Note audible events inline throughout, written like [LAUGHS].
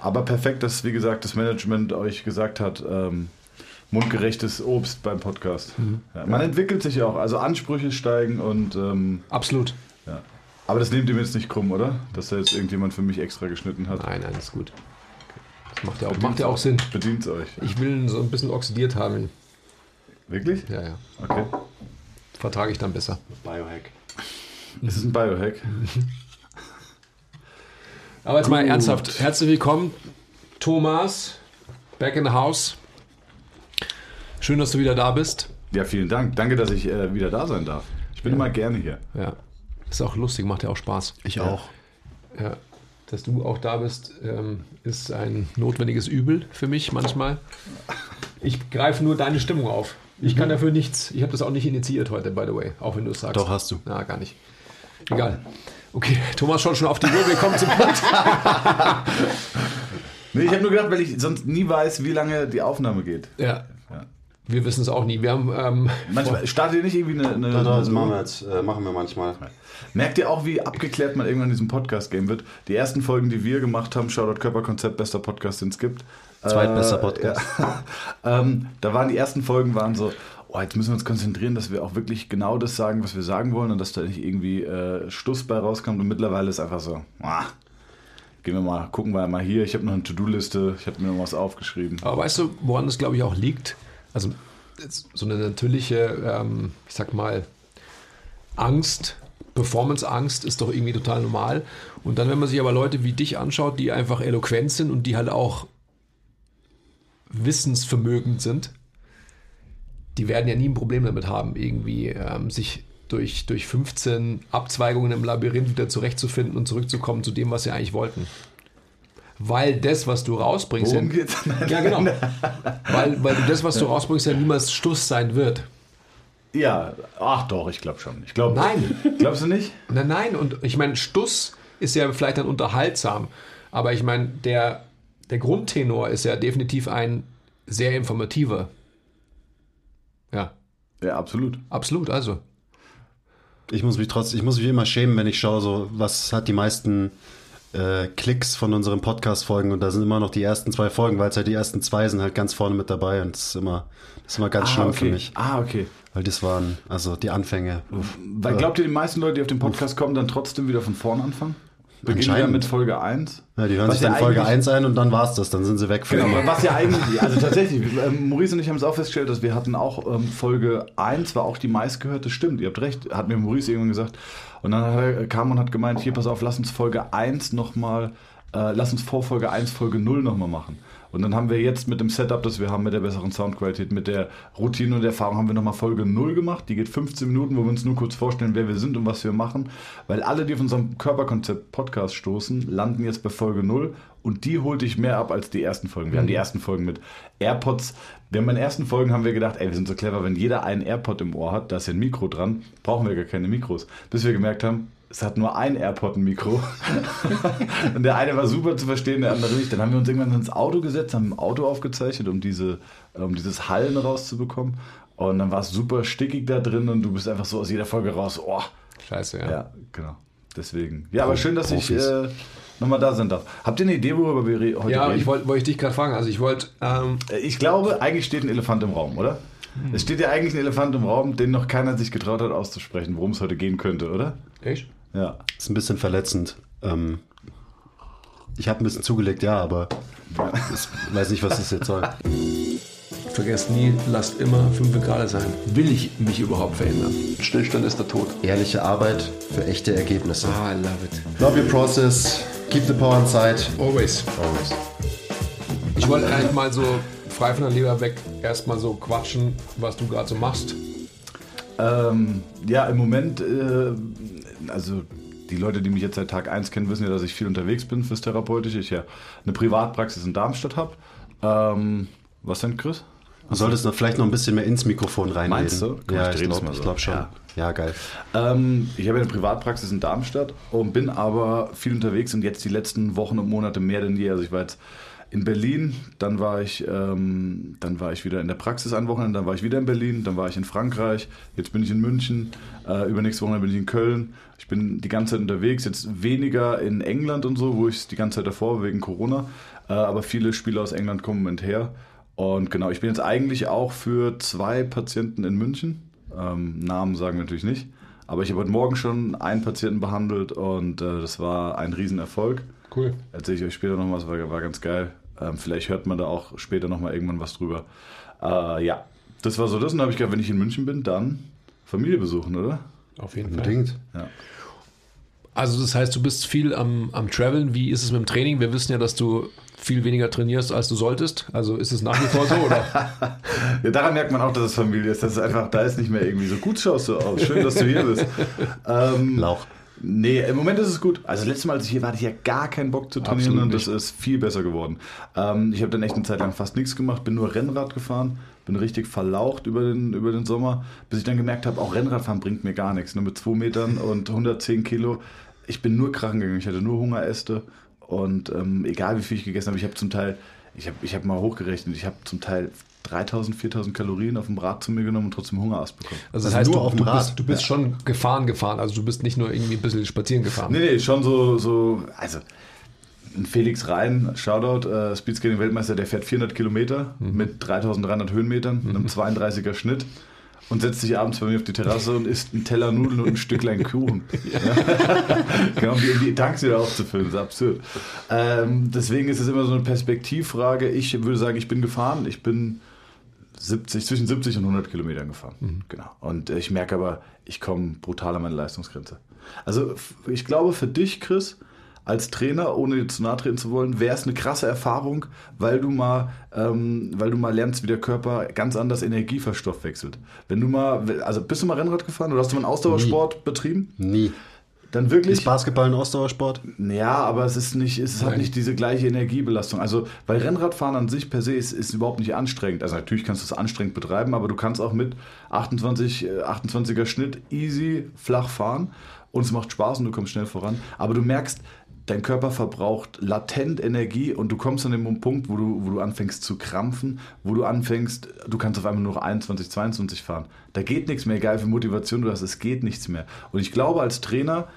aber perfekt, dass, wie gesagt, das Management euch gesagt hat, ähm, mundgerechtes Obst beim Podcast. Mhm. Ja, man entwickelt sich auch, also Ansprüche steigen und ähm, Absolut. ja. Aber das nehmt ihr mir jetzt nicht krumm, oder? Dass da jetzt irgendjemand für mich extra geschnitten hat. Nein, nein, ist gut. Das macht ja auch, macht ja auch Sinn. Bedient euch. Ich will ihn so ein bisschen oxidiert haben. Wirklich? Ja, ja. Okay. Vertrage ich dann besser. Biohack. Ist es ein Biohack? [LAUGHS] Aber jetzt mal Gut. ernsthaft. Herzlich willkommen, Thomas. Back in the house. Schön, dass du wieder da bist. Ja, vielen Dank. Danke, dass ich äh, wieder da sein darf. Ich bin Ja. immer gerne hier. Ja. Ist auch lustig, macht ja auch Spaß. Ich auch. Ja. Dass du auch da bist, ähm, ist ein notwendiges Übel für mich manchmal. Ich greife nur deine Stimmung auf. Ich kann dafür nichts. Ich habe das auch nicht initiiert heute, by the way, auch wenn du es sagst. Doch, hast du. Na, gar nicht. Egal. Okay, Thomas schaut schon auf die Uhr. Willkommen zum Punkt. [LAUGHS] Nee, ich habe nur gedacht, weil ich sonst nie weiß, wie lange die Aufnahme geht. Ja. Ja. Wir wissen es auch nie. Wir haben. Ähm, Manchmal startet ihr nicht irgendwie eine. eine, das eine machen wir jetzt. Äh, machen wir manchmal. Merkt ihr auch, wie abgeklärt man irgendwann in diesem Podcast-Game wird? Die ersten Folgen, die wir gemacht haben, Shoutout Körperkonzept, bester Podcast, den es gibt. Zweitbester Äh, Podcast. Ja. [LAUGHS] ähm, da waren die ersten Folgen waren so, oh, jetzt müssen wir uns konzentrieren, dass wir auch wirklich genau das sagen, was wir sagen wollen und dass da nicht irgendwie äh, Stuss bei rauskommt. Und mittlerweile ist einfach so, ah, gehen wir mal, gucken wir mal hier. Ich habe noch eine To-Do-Liste, ich habe mir noch was aufgeschrieben. Aber weißt du, woran das glaube ich auch liegt? Also so eine natürliche, ähm, ich sag mal, Angst, Performance-Angst ist doch irgendwie total normal. Und dann, wenn man sich aber Leute wie dich anschaut, die einfach eloquent sind und die halt auch wissensvermögend sind, die werden ja nie ein Problem damit haben, irgendwie ähm, sich durch, durch 15 Abzweigungen im Labyrinth wieder zurechtzufinden und zurückzukommen zu dem, was sie eigentlich wollten. Weil das, was du rausbringst, Worum ja- ja, genau. weil, weil das, was du rausbringst, ja niemals Stuss sein wird. Ja, ach doch, ich glaube schon. Ich glaube. Nein. Glaubst du nicht? Nein, nein. Und ich meine, Stuss ist ja vielleicht dann unterhaltsam. Aber ich meine, der, der Grundtenor ist ja definitiv ein sehr informativer. Ja, absolut. absolut. Also, Ich muss mich trotzdem, ich muss mich immer schämen, wenn ich schaue, so was hat die meisten äh, Klicks von unseren Podcast-Folgen und da sind immer noch die ersten zwei Folgen, weil es halt die ersten zwei sind halt ganz vorne mit dabei und das ist immer, das ist immer ganz schlimm okay. für mich. Ah, okay. Weil das waren, also die Anfänge. Uff. Weil glaubt ihr, die meisten Leute, die auf den Podcast kommen, dann trotzdem wieder von vorn anfangen? Beginnen wir mit Folge 1? Ja, die hören Was sich dann ja Folge eigentlich- 1 ein und dann war's das, dann sind sie weg für Genau, immer. was ja eigentlich, [LAUGHS] also tatsächlich, ähm, Maurice und ich haben es auch festgestellt, dass wir hatten auch ähm, Folge 1 war auch die meistgehörte, stimmt, ihr habt recht, hat mir Maurice irgendwann gesagt. Und dann hat er, kam und hat gemeint, hier, pass auf, lass uns Folge 1 nochmal, äh, lass uns vor Folge 1 Folge 0 nochmal machen. Und dann haben wir jetzt mit dem Setup, das wir haben, mit der besseren Soundqualität, mit der Routine und Erfahrung, haben wir nochmal Folge 0 gemacht. Die geht 15 Minuten, wo wir uns nur kurz vorstellen, wer wir sind und was wir machen. Weil alle, die auf unserem Körperkonzept-Podcast stoßen, landen jetzt bei Folge 0 und die holte ich mehr ab als die ersten Folgen. Wir haben die ersten Folgen mit AirPods. Wir haben in den ersten Folgen haben wir gedacht, ey, wir sind so clever, wenn jeder einen AirPod im Ohr hat, da ist ja ein Mikro dran, brauchen wir gar keine Mikros. Bis wir gemerkt haben, es hat nur ein AirPod ein Mikro. [LAUGHS] und der eine war super zu verstehen, der andere nicht. Dann haben wir uns irgendwann ins Auto gesetzt, haben im Auto aufgezeichnet, um, diese, um dieses Hallen rauszubekommen. Und dann war es super stickig da drin und du bist einfach so aus jeder Folge raus. Oh, scheiße, ja. ja, genau. Deswegen. Ja, aber schön, dass ich äh, nochmal da sein darf. Habt ihr eine Idee, worüber wir heute Ja, reden? ich wollte wollt ich dich gerade fragen. Also, ich wollte. Ähm, Äh, Ich glaube, eigentlich steht ein Elefant im Raum, oder? Hm. Es steht ja eigentlich ein Elefant im Raum, den noch keiner sich getraut hat auszusprechen, worum es heute gehen könnte, oder? echt? Ja. ist ein bisschen verletzend. Ähm, ich habe ein bisschen zugelegt, ja, aber ich weiß nicht, was das jetzt soll. Vergesst nie, lasst immer 5 Grad sein. Will ich mich überhaupt verändern? Stillstand ist der Tod. Ehrliche Arbeit für echte Ergebnisse. Ah, I love it. Love your process, keep the power inside. Always. Always. Ich wollte eigentlich mal so frei von der Leber weg erstmal so quatschen, was du gerade so machst. Ähm, ja, im Moment, äh, also die Leute, die mich jetzt seit Tag 1 kennen, wissen ja, dass ich viel unterwegs bin fürs Therapeutische. Ich ja eine Privatpraxis in Darmstadt habe. Ähm, was denn, Chris? Du solltest noch, vielleicht noch ein bisschen mehr ins Mikrofon reinreden. Meinst du? Guck, Ja, ich ich glaube so. glaub schon. Ja. Ja. geil. Ähm, ich habe ja eine Privatpraxis in Darmstadt und bin aber viel unterwegs und jetzt die letzten Wochen und Monate mehr denn je. Also ich war jetzt in Berlin, dann war ich, ähm, dann war ich wieder in der Praxis ein Wochenende, dann war ich wieder in Berlin, dann war ich in Frankreich, jetzt bin ich in München, äh, übernächste Wochenende bin ich in Köln. Ich bin die ganze Zeit unterwegs, jetzt weniger in England und so, wo ich die ganze Zeit davor war wegen Corona. Äh, aber viele Spieler aus England kommen Moment her. Und genau, ich bin jetzt eigentlich auch für zwei Patienten in München. Ähm, Namen sagen wir natürlich nicht. Aber ich habe heute Morgen schon einen Patienten behandelt und äh, das war ein Riesenerfolg. Cool. Erzähle ich euch später noch was, war, war ganz geil. Ähm, vielleicht hört man da auch später noch mal irgendwann was drüber. Äh, ja, das war so das. Und dann habe ich gedacht, wenn ich in München bin, dann Familie besuchen, oder? Auf jeden Fall. Unbedingt. Ja. Also das heißt, du bist viel am, am Traveln. Wie ist es mit dem Training? Wir wissen ja, dass du viel weniger trainierst, als du solltest. Also ist es nach wie vor so, oder? [LAUGHS] Ja, daran merkt man auch, dass es Familie ist. Das ist einfach, da ist nicht mehr irgendwie so gut schaust du aus. Schön, dass du hier bist. [LAUGHS] Ähm, Lauch. Nee, im Moment ist es gut. Also das letzte Mal, als ich hier war, hatte ich ja gar keinen Bock zu trainieren Absolut und das nicht. ist viel besser geworden. Ähm, ich habe dann echt eine Zeit lang fast nichts gemacht, bin nur Rennrad gefahren, bin richtig verlaucht über den, über den Sommer, bis ich dann gemerkt habe, auch Rennradfahren bringt mir gar nichts. Nur mit 2 Metern und 110 Kilo. Ich bin nur krachen gegangen, ich hatte nur Hungeräste und ähm, egal wie viel ich gegessen habe, ich habe zum Teil, ich habe ich hab mal hochgerechnet, ich habe zum Teil 3000, 4000 Kalorien auf dem Rad zu mir genommen und trotzdem Hungerast bekommen. Also das Also heißt, nur du, auf dem du Rad. bist, du bist schon gefahren gefahren. Also du bist nicht nur irgendwie ein bisschen spazieren gefahren. Nee, nee, schon so, so also ein Felix Rhein, Shoutout, äh, Speedskating-Weltmeister, der fährt 400 Kilometer mit 3300 Höhenmetern, einem 32er Schnitt und setzt sich abends bei mir auf die Terrasse und isst einen Teller Nudeln und ein Stücklein Kuchen. [LAUGHS] [LAUGHS] genau, um die, die Tanks wieder aufzufüllen, das ist absurd. Ähm, deswegen ist es immer so eine Perspektivfrage. Ich würde sagen, ich bin gefahren, ich bin 70, zwischen 70 und 100 Kilometern gefahren. Genau. Und äh, ich merke aber, ich komme brutal an meine Leistungsgrenze. Also ich glaube für dich, Chris, als Trainer, ohne dir zu nahe treten zu wollen, wäre es eine krasse Erfahrung, weil du mal, ähm, weil du mal lernst, wie der Körper ganz anders Energie verstoffwechselt. Wenn du mal, also bist du mal Rennrad gefahren oder hast du mal einen Ausdauersport betrieben? Nie. Dann wirklich. Ist Basketball ein Ausdauersport? Ja, aber es ist nicht, es hat Nein. nicht diese gleiche Energiebelastung. Also, weil Rennradfahren an sich per se ist, ist überhaupt nicht anstrengend. Also natürlich kannst du es anstrengend betreiben, aber du kannst auch mit 28, äh, 28er Schnitt easy flach fahren und es macht Spaß und du kommst schnell voran. Aber du merkst, dein Körper verbraucht latent Energie und du kommst an den Punkt, wo du, wo du anfängst zu krampfen, wo du anfängst, du kannst auf einmal nur noch 21, 22 fahren. Da geht nichts mehr, egal wie Motivation du hast, es geht nichts mehr. Und ich glaube, als Trainer,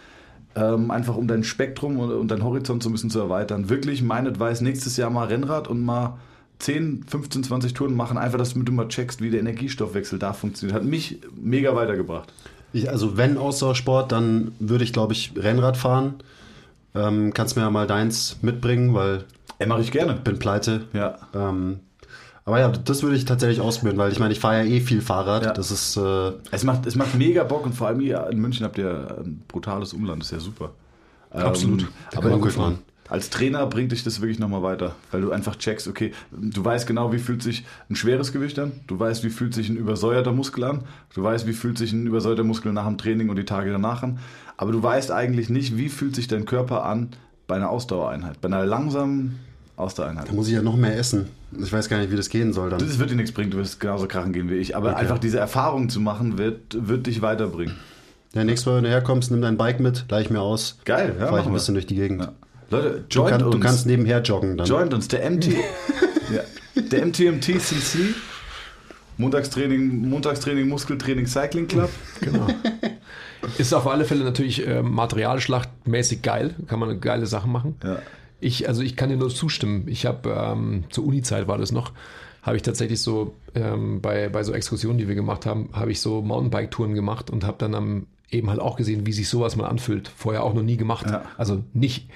ähm, einfach um dein Spektrum und, und dein Horizont so ein bisschen zu erweitern, wirklich mein Advice, nächstes Jahr mal Rennrad und mal 10, 15, 20 Touren machen, einfach, dass du mal checkst, wie der Energiestoffwechsel da funktioniert. Hat mich mega weitergebracht. Ich, also wenn Ausdauersport, dann würde ich, glaube ich, Rennrad fahren. Ähm, kannst mir ja mal deins mitbringen, weil Ey, mache ich gerne. ich bin pleite. Ja. Ähm, aber ja, das würde ich tatsächlich ausprobieren, weil ich meine, ich fahre ja eh viel Fahrrad. Ja. Das ist äh, Es macht, es macht mega Bock und vor allem hier in München habt ihr ein brutales Umland, das ist ja super. Absolut. Ähm, aber gut fahren. Als Trainer bringt dich das wirklich nochmal weiter, weil du einfach checkst, okay, du weißt genau, wie fühlt sich ein schweres Gewicht an, du weißt, wie fühlt sich ein übersäuerter Muskel an, du weißt, wie fühlt sich ein übersäuerter Muskel nach dem Training und die Tage danach an, aber du weißt eigentlich nicht, wie fühlt sich dein Körper an bei einer Ausdauereinheit, bei einer langsamen Ausdauereinheit. da muss ich ja noch mehr essen. Ich weiß gar nicht, wie das gehen soll dann. Das wird dir nichts bringen, du wirst genauso krachen gehen wie ich, aber Okay. einfach diese Erfahrung zu machen, wird, wird dich weiterbringen. Ja, nächstes Mal, wenn du herkommst, nimm dein Bike mit, leih ich mir aus. Geil, ja, Fahr ich ein bisschen durch die Gegend. Ja. Leute, Du, joint kann, uns. du kannst nebenher joggen dann. Joint uns, der MT. [LAUGHS] ja. Der MTMTCC. Montagstraining, Montagstraining, Muskeltraining, Cycling Club. Genau. Ist auf alle Fälle natürlich äh, materialschlachtmäßig geil. Kann man geile Sachen machen. Ja. Ich, also ich kann dir nur zustimmen. Ich habe ähm, zur Uni-Zeit war das noch, habe ich tatsächlich so ähm, bei, bei so Exkursionen, die wir gemacht haben, habe ich so Mountainbike-Touren gemacht und habe dann am, eben halt auch gesehen, wie sich sowas mal anfühlt. Vorher auch noch nie gemacht. Ja. Also nicht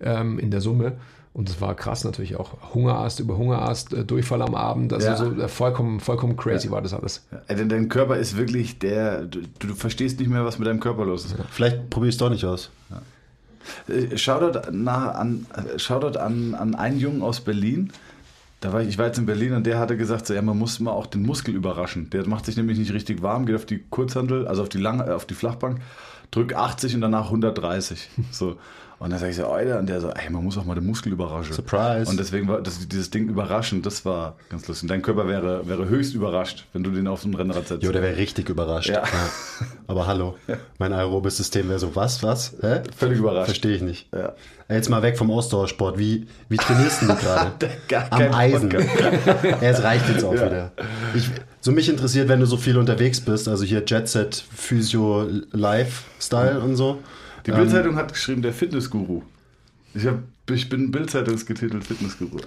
ähm, in der Summe. Und es war krass natürlich auch. Hungerast über Hungerast, äh, Durchfall am Abend. Also Ja. so äh, vollkommen, vollkommen crazy war das alles. Ja, denn dein Körper ist wirklich der. Du, du verstehst nicht mehr, was mit deinem Körper los ist. Vielleicht probiere ich es doch nicht aus. Äh, Shoutout, nach, an, äh, Shoutout an, an einen Jungen aus Berlin. Da war ich, ich war jetzt in Berlin und der hatte gesagt, so, ja, man muss mal auch den Muskel überraschen. Der macht sich nämlich nicht richtig warm, geht auf die Kurzhandel, also auf die, lange, äh, auf die Flachbank, drückt 80 und danach 130. So. Und dann sage ich so, Alter, und der so, ey, man muss auch mal den Muskel überraschen. Surprise. Und deswegen war das, dieses Ding überraschend, das war ganz lustig. Und dein Körper wäre, wäre höchst überrascht, wenn du den auf so ein Rennrad setzt. Jo, der wäre richtig überrascht. Ja. Aber hallo, mein aerobes System wäre so, was, was? Hä? Völlig überrascht. Verstehe ich nicht. Ja. Jetzt mal weg vom Ausdauersport. Wie, wie trainierst du [LAUGHS] gerade? Am Eisen. Ja, [LAUGHS] es reicht jetzt auch Ja. wieder. Ich, so mich interessiert, wenn du so viel unterwegs bist, also hier Jet Set, Physio, Lifestyle und so. Die Ähm, Bildzeitung hat geschrieben, der Fitnessguru. Ich, hab, ich bin Bildzeitungsgetitelt Fitnessguru.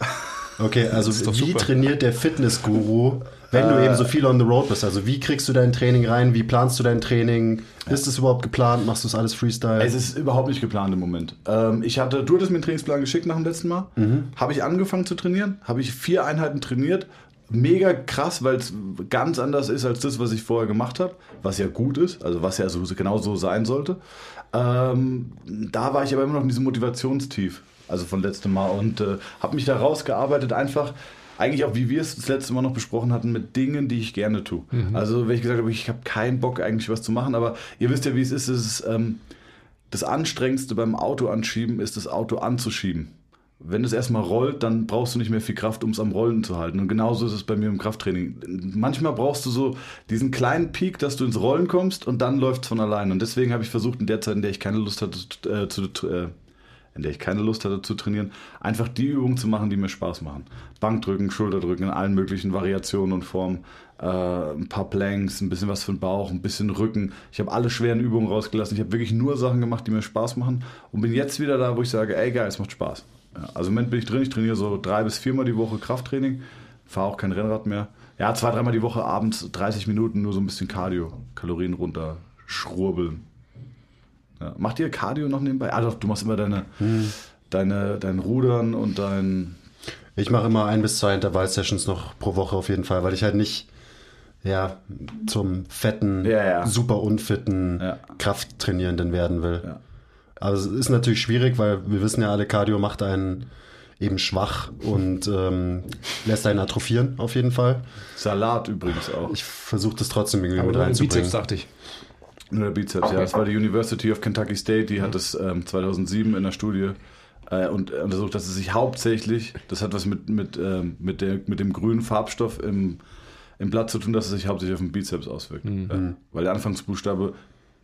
Okay, also wie super. trainiert der Fitnessguru, wenn du eben so viel on the road bist? Also wie kriegst du dein Training rein? Wie planst du dein Training? Ist es überhaupt geplant? Machst du es alles Freestyle? Es ist überhaupt nicht geplant im Moment. Ähm, ich hatte, du hattest mir einen Trainingsplan geschickt nach dem letzten Mal. Habe ich angefangen zu trainieren, habe ich vier Einheiten trainiert. Mega krass, weil es ganz anders ist als das, was ich vorher gemacht habe, was ja gut ist, also was ja so, genau so sein sollte. Ähm, da war ich aber immer noch in diesem Motivationstief, also von letztem Mal und äh, habe mich da rausgearbeitet, einfach eigentlich auch, wie wir es das letzte Mal noch besprochen hatten, mit Dingen, die ich gerne tue. Also, wenn ich gesagt habe, ich habe keinen Bock eigentlich was zu machen, aber ihr wisst ja, wie es ist, es ist ähm, das Anstrengendste beim Auto anschieben ist, das Auto anzuschieben. Wenn es erstmal rollt, dann brauchst du nicht mehr viel Kraft, um es am Rollen zu halten. Und genauso ist es bei mir im Krafttraining. Manchmal brauchst du so diesen kleinen Peak, dass du ins Rollen kommst und dann läuft es von allein. Und deswegen habe ich versucht, in der Zeit, in der ich keine Lust hatte, äh, zu, äh, in der ich keine Lust hatte zu trainieren, einfach die Übungen zu machen, die mir Spaß machen. Bankdrücken, Schulterdrücken in allen möglichen Variationen und Formen, äh, ein paar Planks, ein bisschen was für den Bauch, ein bisschen Rücken. Ich habe alle schweren Übungen rausgelassen. Ich habe wirklich nur Sachen gemacht, die mir Spaß machen und bin jetzt wieder da, wo ich sage, ey geil, es macht Spaß. Ja, also im Moment bin ich drin, ich trainiere so drei bis viermal die Woche Krafttraining, fahre auch kein Rennrad mehr. Ja, zwei, dreimal die Woche abends 30 Minuten nur so ein bisschen Cardio, Kalorien runter, schrurbeln. Ja. Macht ihr Cardio noch nebenbei? Ah, doch, du machst immer deine, deine, dein Rudern und dein. Ich mache immer ein bis zwei Intervall-Sessions noch pro Woche auf jeden Fall, weil ich halt nicht ja, zum fetten, Ja, ja. super unfitten Ja. Krafttrainierenden werden will. Aber es ist natürlich schwierig, weil wir wissen ja alle, Cardio macht einen eben schwach und ähm, lässt einen atrophieren auf jeden Fall. Salat übrigens auch. Ich versuche das trotzdem irgendwie Aber mit nur den Bizeps, reinzubringen. dachte ich. Nur der Bizeps, ja. Das war die University of Kentucky State, die hat das ähm, 2007 in der Studie äh, und untersucht, dass es sich hauptsächlich, das hat was mit, mit, ähm, mit, der, mit dem grünen Farbstoff im, im Blatt zu tun, dass es sich hauptsächlich auf den Bizeps auswirkt. Ja. Weil der Anfangsbuchstabe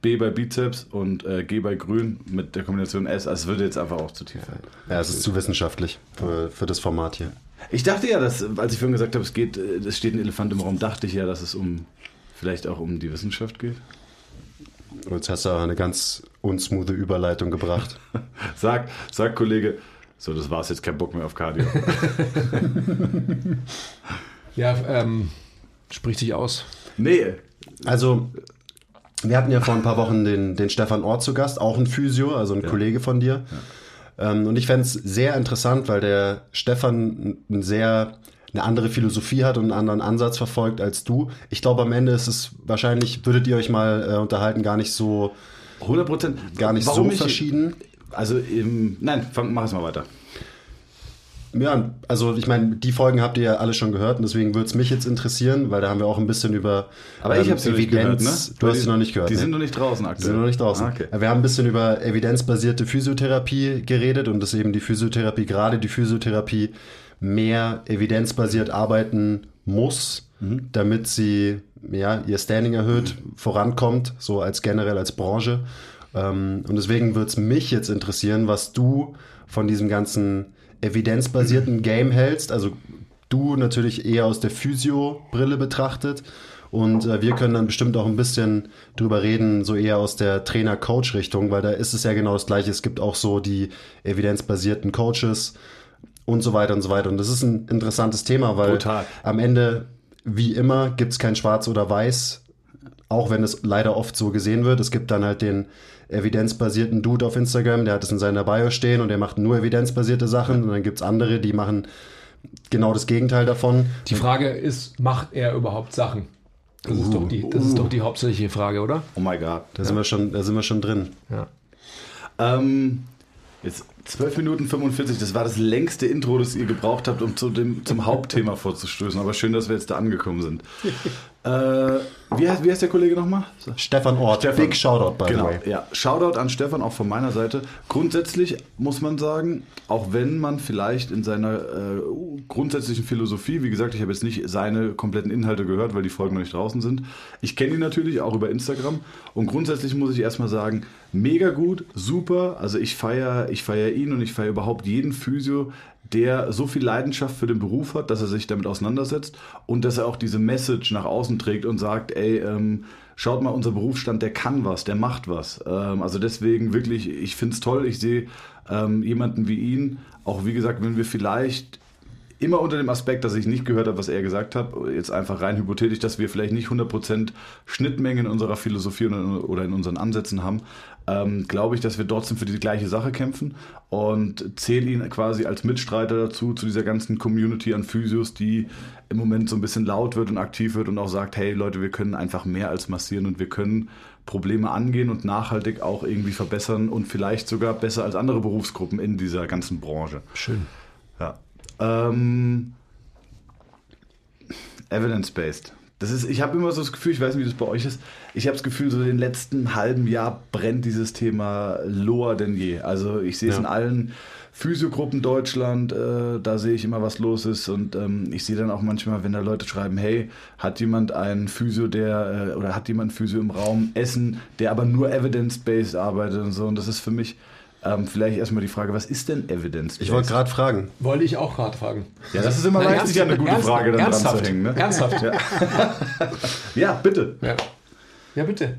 B bei Bizeps und äh, G bei Grün mit der Kombination S, also es würde jetzt einfach auch zu tief werden. Ja, es ist zu wissenschaftlich für, für das Format hier. Ich dachte ja, dass, als ich vorhin gesagt habe, es geht, äh, es steht ein Elefant im Raum, dachte ich ja, dass es um vielleicht auch um die Wissenschaft geht. Und jetzt hast du auch eine ganz unsmoothe Überleitung gebracht. [LAUGHS] Sag, sag Kollege, so das war's jetzt, kein Bock mehr auf Cardio. [LAUGHS] Ja, ähm, spricht sich aus. nee, Also, wir hatten ja vor ein paar Wochen den, den Stefan Ort zu Gast, auch ein Physio, also ein Kollege von dir. Ähm, und ich fände es sehr interessant, weil der Stefan ein sehr eine andere Philosophie hat und einen anderen Ansatz verfolgt als du. Ich glaube, am Ende ist es wahrscheinlich, würdet ihr euch mal äh, unterhalten, gar nicht so, 100 Prozent. gar nicht so verschieden. Also, im, nein, fang, mach es mal weiter. Ja, also ich meine, die Folgen habt ihr ja alle schon gehört und deswegen würde es mich jetzt interessieren, weil da haben wir auch ein bisschen über Aber ich ähm, habe sie noch nicht gehört, ne? Du Weil hast die- sie noch nicht gehört. Die ne? sind noch nicht draußen Die aktuell. sind noch nicht draußen. Ah, okay. Wir haben ein bisschen über evidenzbasierte Physiotherapie geredet und dass eben die Physiotherapie, gerade die Physiotherapie, mehr evidenzbasiert arbeiten muss, Mhm. damit sie ja, ihr Standing erhöht, vorankommt, so als generell als Branche. Ähm, und deswegen würde es mich jetzt interessieren, was du von diesem ganzen evidenzbasierten Game hältst. Also du natürlich eher aus der Physio-Brille betrachtet. Und äh, wir können dann bestimmt auch ein bisschen drüber reden, so eher aus der Trainer-Coach-Richtung, weil da ist es ja genau das Gleiche. Es gibt auch so die evidenzbasierten Coaches und so weiter und so weiter. Und das ist ein interessantes Thema, weil Total. am Ende, wie immer, gibt es kein Schwarz oder Weiß, auch wenn es leider oft so gesehen wird. Es gibt dann halt den evidenzbasierten Dude auf Instagram, der hat es in seiner Bio stehen und der macht nur evidenzbasierte Sachen. Und dann gibt es andere, die machen genau das Gegenteil davon. Die Frage ist, macht er überhaupt Sachen? Das, ist, doch die, das ist doch die hauptsächliche Frage, oder? Oh my God. Da sind wir schon, da sind wir schon drin. Ja. Ähm, jetzt 12 Minuten 45, das war das längste Intro, das ihr gebraucht habt, um zu dem, zum Hauptthema vorzustößen. Aber schön, dass wir jetzt da angekommen sind. [LAUGHS] äh, wie, heißt, wie heißt der Kollege nochmal? Stefan Ort, Stefan. big Shoutout by genau, the way. ja. Shoutout an Stefan, auch von meiner Seite. Grundsätzlich muss man sagen, auch wenn man vielleicht in seiner äh, grundsätzlichen Philosophie, wie gesagt, ich habe jetzt nicht seine kompletten Inhalte gehört, weil die Folgen noch nicht draußen sind. Ich kenne ihn natürlich auch über Instagram und grundsätzlich muss ich erstmal sagen, mega gut, super. Also ich feiere ich feier ihn und ich feiere überhaupt jeden Physio, der so viel Leidenschaft für den Beruf hat, dass er sich damit auseinandersetzt und dass er auch diese Message nach außen trägt und sagt, ey, ähm, schaut mal, unser Berufsstand, der kann was, der macht was. Ähm, also deswegen wirklich, ich finde es toll, ich sehe ähm, jemanden wie ihn, auch wie gesagt, wenn wir vielleicht immer unter dem Aspekt, dass ich nicht gehört habe, was er gesagt hat, jetzt einfach rein hypothetisch, dass wir vielleicht nicht 100% Schnittmengen in unserer Philosophie oder in unseren Ansätzen haben, ähm, glaube ich, dass wir trotzdem für die gleiche Sache kämpfen und zähle ihn quasi als Mitstreiter dazu, zu dieser ganzen Community an Physios, die im Moment so ein bisschen laut wird und aktiv wird und auch sagt, hey Leute, wir können einfach mehr als massieren und wir können Probleme angehen und nachhaltig auch irgendwie verbessern und vielleicht sogar besser als andere Berufsgruppen in dieser ganzen Branche. Schön. Ja. Ähm, Evidence-based. Das ist, ich habe immer so das Gefühl, ich weiß nicht, wie das bei euch ist, ich habe das Gefühl, so den letzten halben Jahr brennt dieses Thema lower denn je. Also ich sehe es Ja. in allen Physiogruppen Deutschland, äh, da sehe ich immer, was los ist. Und ähm, ich sehe dann auch manchmal, wenn da Leute schreiben, hey, hat jemand einen Physio, der, äh, oder hat jemand Physio im Raum, Essen, der aber nur evidence-based arbeitet und so. Und das ist für mich ähm, vielleicht erstmal die Frage, was ist denn evidence-based? Ich wollte gerade fragen. Wollte ich auch gerade fragen. Ja, das ist immer Nein, meistens ja eine gute ernsthaft, Frage, dann dran ernsthaft, zu hängen. Ne? Ernsthaft. Ja. ja, bitte. Ja. ja, bitte.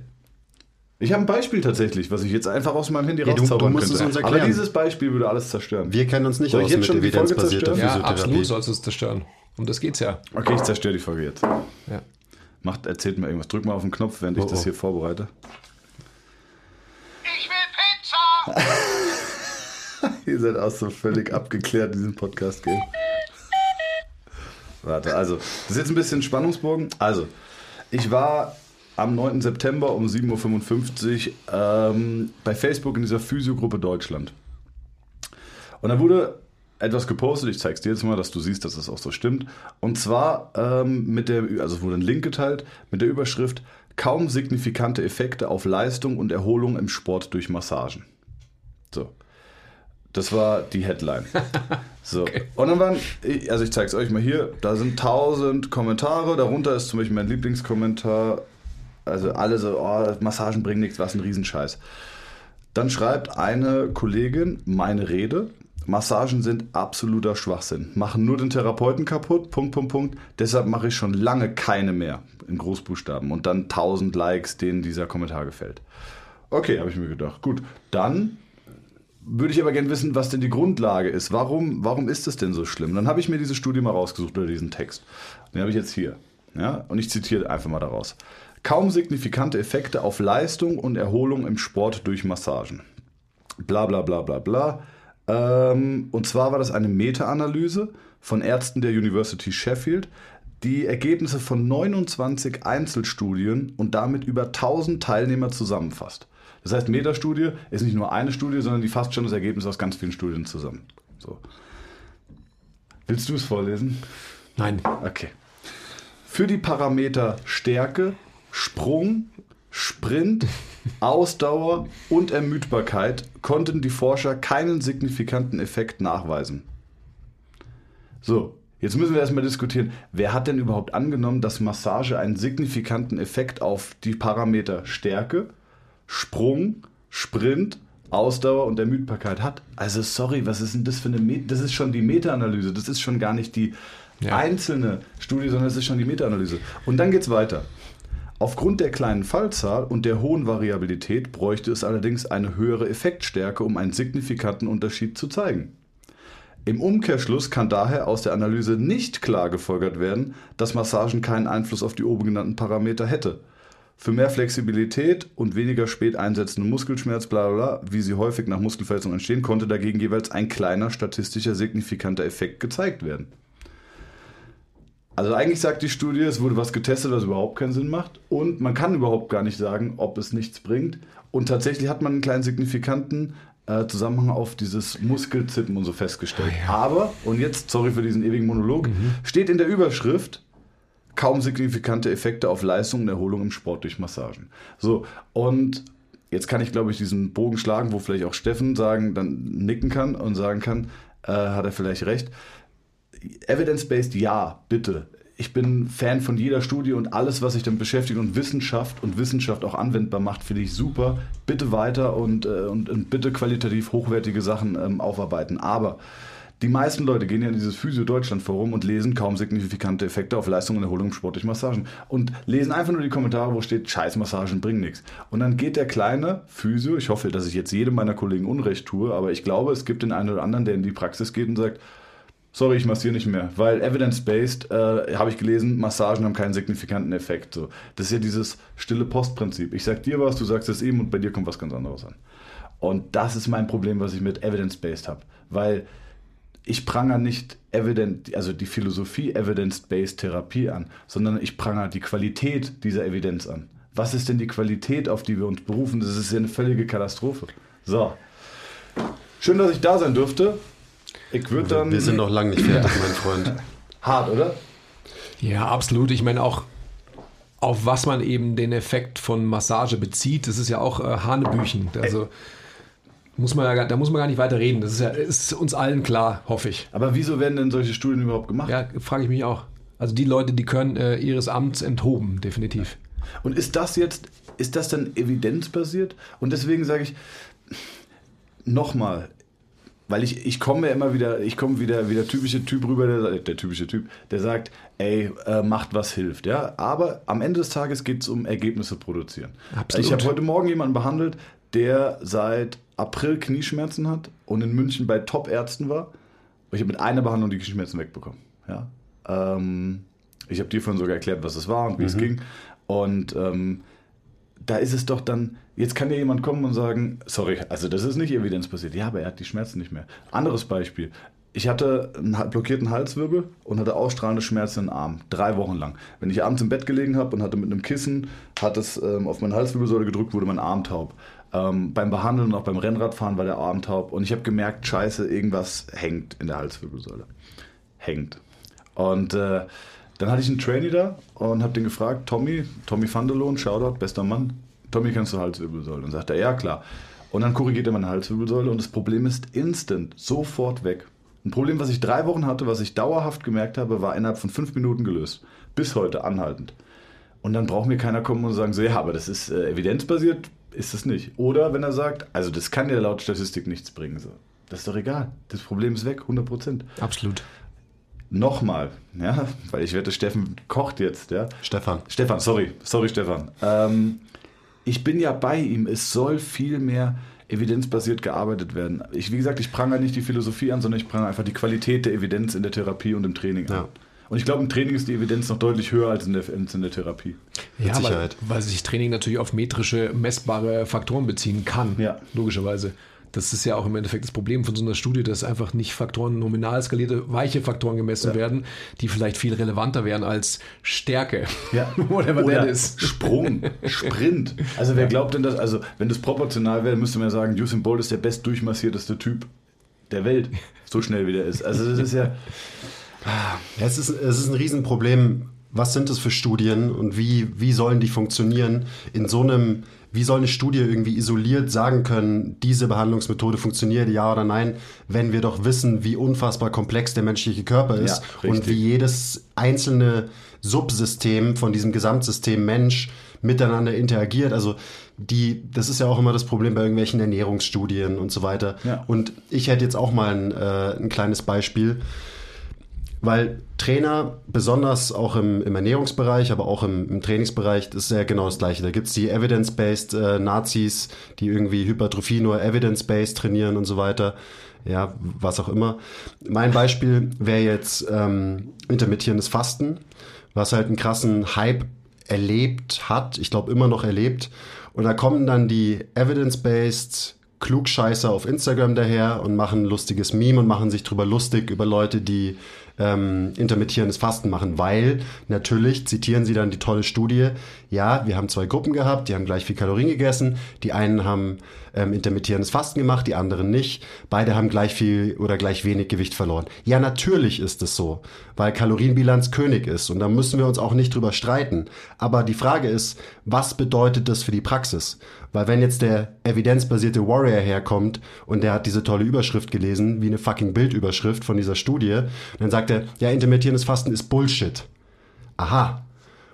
Ich habe ein Beispiel tatsächlich, was ich jetzt einfach aus meinem Handy Ja, du- rauszaubern du musst könnte. es uns erklären. Aber dieses Beispiel würde alles zerstören. Wir kennen uns nicht Soll ich aus jetzt mit schon die Folge evidenzbasierter zerstören? Ja, Physiotherapie. absolut sollst du es zerstören. Um das geht's ja. Okay, ich zerstöre die Folge jetzt. ja. Macht, erzählt mir irgendwas. Drück mal auf den Knopf, während ich Oh, das oh. hier vorbereite. [LAUGHS] Ihr seid auch so völlig abgeklärt, diesen Podcast geben. Warte, also, das ist jetzt ein bisschen Spannungsbogen. Also, ich war am 9. September um 7.55 Uhr ähm, bei Facebook in dieser Physiogruppe Deutschland. Und da wurde etwas gepostet, ich zeig's dir jetzt mal, dass du siehst, dass das auch so stimmt. Und zwar ähm, mit der, also es wurde ein Link geteilt mit der Überschrift Kaum signifikante Effekte auf Leistung und Erholung im Sport durch Massagen. So. Das war die Headline. [LAUGHS] So. Und dann waren, also ich zeige es euch mal hier, da sind tausend Kommentare, darunter ist zum Beispiel mein Lieblingskommentar, also alle so, oh, Massagen bringen nichts, was ein Riesenscheiß. Dann schreibt eine Kollegin meine Rede, Massagen sind absoluter Schwachsinn, machen nur den Therapeuten kaputt, Punkt, Punkt, Punkt, deshalb mache ich schon lange keine mehr, in Großbuchstaben. Und dann tausend Likes, denen dieser Kommentar gefällt. Okay, habe ich mir gedacht. Gut, dann würde ich aber gerne wissen, was denn die Grundlage ist. Warum, warum ist es denn so schlimm? Dann habe ich mir diese Studie mal rausgesucht oder diesen Text. Den habe ich jetzt hier. Ja? Und ich zitiere einfach mal daraus. Kaum signifikante Effekte auf Leistung und Erholung im Sport durch Massagen. Bla bla bla bla bla. Ähm, und zwar war das eine Meta-Analyse von Ärzten der University Sheffield, die Ergebnisse von 29 Einzelstudien und damit über 1000 Teilnehmer zusammenfasst. Das heißt, Metastudie ist nicht nur eine Studie, sondern die fasst schon das Ergebnis aus ganz vielen Studien zusammen. So. Willst du es vorlesen? Nein. Okay. Für die Parameter Stärke, Sprung, Sprint, [LAUGHS] Ausdauer und Ermüdbarkeit konnten die Forscher keinen signifikanten Effekt nachweisen. So, jetzt müssen wir erstmal diskutieren, wer hat denn überhaupt angenommen, dass Massage einen signifikanten Effekt auf die Parameter Stärke, Sprung, Sprint, Ausdauer und Ermüdbarkeit hat? Also sorry, was ist denn das für eine Meta? Das ist schon die Meta-Analyse, das ist schon gar nicht die Ja. einzelne Studie, sondern es ist schon die Meta-Analyse. Und dann geht's weiter. Aufgrund der kleinen Fallzahl und der hohen Variabilität bräuchte es allerdings eine höhere Effektstärke, um einen signifikanten Unterschied zu zeigen. Im Umkehrschluss kann daher aus der Analyse nicht klar gefolgert werden, dass Massagen keinen Einfluss auf die oben genannten Parameter hätte. Für mehr Flexibilität und weniger spät einsetzenden Muskelschmerz, bla bla, bla, wie sie häufig nach Muskelverletzungen entstehen, konnte dagegen jeweils ein kleiner statistischer signifikanter Effekt gezeigt werden. Also eigentlich sagt die Studie, es wurde was getestet, was überhaupt keinen Sinn macht und man kann überhaupt gar nicht sagen, ob es nichts bringt. Und tatsächlich hat man einen kleinen signifikanten äh, Zusammenhang auf dieses Muskelzippen und so festgestellt. Aber, und jetzt, sorry für diesen ewigen Monolog, steht in der Überschrift, kaum signifikante Effekte auf Leistung und Erholung im Sport durch Massagen. So, und jetzt kann ich, glaube ich, diesen Bogen schlagen, wo vielleicht auch Steffen sagen, dann nicken kann und sagen kann, äh, hat er vielleicht recht. Evidence-based, ja, bitte. ich bin Fan von jeder Studie und alles, was sich damit beschäftigt und Wissenschaft und Wissenschaft auch anwendbar macht, finde ich super. Bitte weiter und, äh, und, und bitte qualitativ hochwertige Sachen ähm, aufarbeiten. Aber die meisten Leute gehen ja in dieses Physio Deutschland Forum und lesen kaum signifikante Effekte auf Leistung und Erholung im sportlichen Massagen und lesen einfach nur die Kommentare, wo steht, Scheißmassagen bringen nichts. Und dann geht der kleine Physio, ich hoffe, dass ich jetzt jedem meiner Kollegen Unrecht tue, aber ich glaube, es gibt den einen oder anderen, der in die Praxis geht und sagt, sorry, ich massiere nicht mehr, weil evidence-based, äh, habe ich gelesen, Massagen haben keinen signifikanten Effekt. So. Das ist ja dieses stille Postprinzip. Ich sag dir was, du sagst es ihm und bei dir kommt was ganz anderes an. Und das ist mein Problem, was ich mit evidence-based habe, weil ich pranger nicht evident, also die Philosophie evidence-based Therapie an, sondern ich pranger die Qualität dieser Evidenz an. Was ist denn die Qualität, auf die wir uns berufen? Das ist ja eine völlige Katastrophe. So. Schön, dass ich da sein durfte. Ich würde dann. Wir sind noch lange nicht [LAUGHS] fertig, mein Freund. Hart, oder? Ja, absolut. Ich meine auch, auf was man eben den Effekt von Massage bezieht, das ist ja auch äh, Hanebüchen. Also muss man ja, da muss man gar nicht weiter reden. Das ist ja ist uns allen klar, hoffe ich. Aber wieso werden denn solche Studien überhaupt gemacht? Ja, frage ich mich auch. Also die Leute, die können äh, ihres Amts enthoben, definitiv. Und ist das jetzt, ist das dann evidenzbasiert? Und deswegen sage ich, nochmal, weil ich, ich komme ja immer wieder, ich komme wieder wie der typische Typ rüber, der, der typische Typ, der sagt, ey, äh, macht was hilft, ja. Aber am Ende des Tages geht es um Ergebnisse produzieren. Absolut. Ich habe heute Morgen jemanden behandelt, der seit April Knieschmerzen hat und in München bei Top-Ärzten war. Ich habe mit einer Behandlung die Knieschmerzen wegbekommen. Ja? Ähm, ich habe dir vorhin sogar erklärt, was es war und wie es ging. Und ähm, da ist es doch dann, jetzt kann ja jemand kommen und sagen, sorry, also das ist nicht evidenzbasiert. Ja, aber er hat die Schmerzen nicht mehr. Anderes Beispiel. Ich hatte einen blockierten Halswirbel und hatte ausstrahlende Schmerzen im Arm. Drei Wochen lang. Wenn ich abends im Bett gelegen habe und hatte mit einem Kissen, hat es ähm, auf meine Halswirbelsäule gedrückt, wurde mein Arm taub. Ähm, beim Behandeln und auch beim Rennradfahren war der Arm taub. Und ich habe gemerkt, scheiße, irgendwas hängt in der Halswirbelsäule. Hängt. Und äh, dann hatte ich einen Trainee da und habe den gefragt, Tommy, Tommy Vanderlohn, Shoutout, bester Mann, Tommy, kennst du Halswirbelsäule? Und sagt er, ja klar. Und dann korrigiert er meine Halswirbelsäule und das Problem ist instant, sofort weg. Ein Problem, was ich drei Wochen hatte, was ich dauerhaft gemerkt habe, war innerhalb von fünf Minuten gelöst. Bis heute anhaltend. Und dann braucht mir keiner kommen und sagen, so, ja, aber das ist äh, evidenzbasiert, ist es nicht. Oder wenn er sagt, also das kann ja laut Statistik nichts bringen. So. Das ist doch egal. Das Problem ist weg, 100 Prozent. Absolut. Nochmal, ja, weil ich wette, Steffen kocht jetzt, ja. Stefan. Stefan, sorry, sorry Stefan. Ähm, ich bin ja bei ihm. Es soll viel mehr evidenzbasiert gearbeitet werden. Ich, wie gesagt, ich prangere nicht die Philosophie an, sondern ich prangere einfach die Qualität der Evidenz in der Therapie und im Training an. Und ich glaube, im Training ist die Evidenz noch deutlich höher als in der, als in der Therapie. Ja, weil, Sicherheit. weil sich Training natürlich auf metrische, messbare Faktoren beziehen kann. Ja. Logischerweise. Das ist ja auch im Endeffekt das Problem von so einer Studie, dass einfach nicht Faktoren, nominal skalierte, weiche Faktoren gemessen Ja. werden, die vielleicht viel relevanter wären als Stärke. Ja. [LAUGHS] Whatever Oder that is. Sprung, Sprint. Also wer glaubt denn das, also wenn das proportional wäre, müsste man ja sagen, Usain Bolt ist der bestdurchmassierteste Typ der Welt. So schnell wie der ist. Also das ist ja, Ja, es, ist, es ist ein Riesenproblem. Was sind das für Studien und wie, wie sollen die funktionieren? In so einem, wie soll eine Studie irgendwie isoliert sagen können, diese Behandlungsmethode funktioniert, ja oder nein, wenn wir doch wissen, wie unfassbar komplex der menschliche Körper ist Ja, und wie jedes einzelne Subsystem von diesem Gesamtsystem Mensch miteinander interagiert. Also die, das ist ja auch immer das Problem bei irgendwelchen Ernährungsstudien und so weiter. Ja. Und ich hätte jetzt auch mal ein, äh, ein kleines Beispiel. Weil Trainer, besonders auch im, im Ernährungsbereich, aber auch im, im Trainingsbereich, ist ja genau das Gleiche. Da gibt's die Evidence-Based äh, Nazis, die irgendwie Hypertrophie nur Evidence-Based trainieren und so weiter. Ja, was auch immer. Mein Beispiel wäre jetzt ähm, intermittierendes Fasten, was halt einen krassen Hype erlebt hat, ich glaube immer noch erlebt. Und da kommen dann die Evidence-Based Klugscheißer auf Instagram daher und machen ein lustiges Meme und machen sich drüber lustig über Leute, die ähm, intermittierendes Fasten machen, weil natürlich zitieren sie dann die tolle Studie, ja, wir haben zwei Gruppen gehabt, die haben gleich viel Kalorien gegessen, die einen haben ähm, intermittierendes Fasten gemacht, die anderen nicht, beide haben gleich viel oder gleich wenig Gewicht verloren. Ja, natürlich ist es so, weil Kalorienbilanz König ist und da müssen wir uns auch nicht drüber streiten. Aber die Frage ist, was bedeutet das für die Praxis? Weil wenn jetzt der evidenzbasierte Warrior herkommt und der hat diese tolle Überschrift gelesen, wie eine fucking Bildüberschrift von dieser Studie, dann sagt er, ja, intermittierendes Fasten ist Bullshit. aha.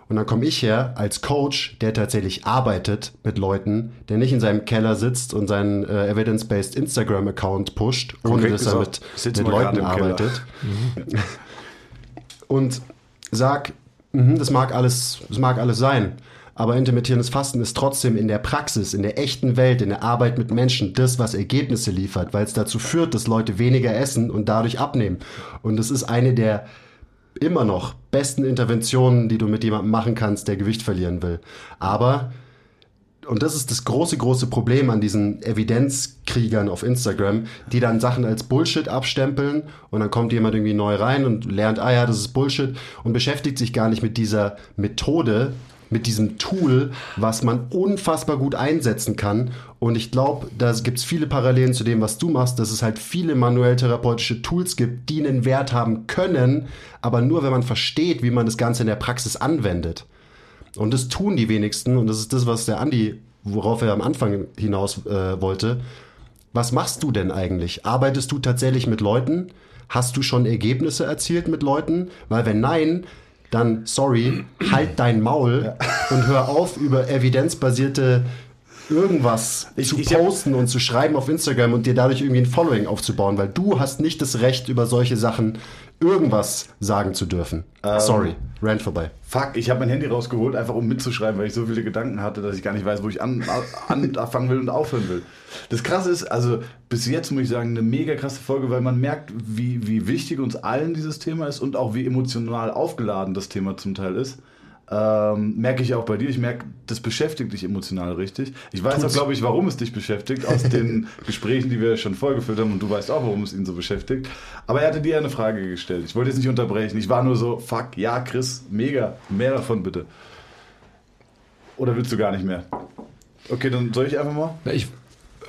Und dann komme ich her als Coach, der tatsächlich arbeitet mit Leuten, der nicht in seinem Keller sitzt und seinen äh, Evidence-Based Instagram-Account pusht, ohne Konkret dass er mit, gesagt, sitzt mit mal Leuten arbeitet. und sag, mhm, das mag alles, das mag alles sein. Aber intermittierendes Fasten ist trotzdem in der Praxis, in der echten Welt, in der Arbeit mit Menschen das, was Ergebnisse liefert, weil es dazu führt, dass Leute weniger essen und dadurch abnehmen. Und es ist eine der immer noch besten Interventionen, die du mit jemandem machen kannst, der Gewicht verlieren will. Aber und das ist das große, große Problem an diesen Evidenzkriegern auf Instagram, die dann Sachen als Bullshit abstempeln und dann kommt jemand irgendwie neu rein und lernt, ah ja, das ist Bullshit und beschäftigt sich gar nicht mit dieser Methode, mit diesem Tool, was man unfassbar gut einsetzen kann. Und ich glaube, da gibt es viele Parallelen zu dem, was du machst, dass es halt viele manuell therapeutische Tools gibt, die einen Wert haben können, aber nur, wenn man versteht, wie man das Ganze in der Praxis anwendet. Und das tun die wenigsten. Und das ist das, was der Andi, worauf er am Anfang hinaus äh, wollte. Was machst du denn eigentlich? Arbeitest du tatsächlich mit Leuten? Hast du schon Ergebnisse erzielt mit Leuten? Weil wenn nein, dann sorry, halt dein Maul und hör auf, über evidenzbasierte irgendwas Ich- zu ich posten und zu schreiben auf Instagram und dir dadurch irgendwie ein Following aufzubauen, weil du hast nicht das Recht, über solche Sachen irgendwas sagen zu dürfen. Ähm. Sorry, Rant vorbei. Fuck, ich habe mein Handy rausgeholt, einfach um mitzuschreiben, weil ich so viele Gedanken hatte, dass ich gar nicht weiß, wo ich an, an, [LAUGHS] anfangen will und aufhören will. Das Krasse ist, also bis jetzt muss ich sagen, eine mega krasse Folge, weil man merkt, wie, wie wichtig uns allen dieses Thema ist und auch wie emotional aufgeladen das Thema zum Teil ist. Ähm, merke ich auch bei dir. Ich merke, das beschäftigt dich emotional richtig. Ich weiß auch, glaube ich, warum es dich beschäftigt, aus [LAUGHS] den Gesprächen, die wir schon vorgeführt haben. Und du weißt auch, warum es ihn so beschäftigt. Aber er hatte dir eine Frage gestellt. Ich wollte jetzt nicht unterbrechen. Ich war nur so, fuck, ja, Chris, mega. Mehr davon bitte. Oder willst du gar nicht mehr? Okay, dann soll ich einfach mal? Na, ich,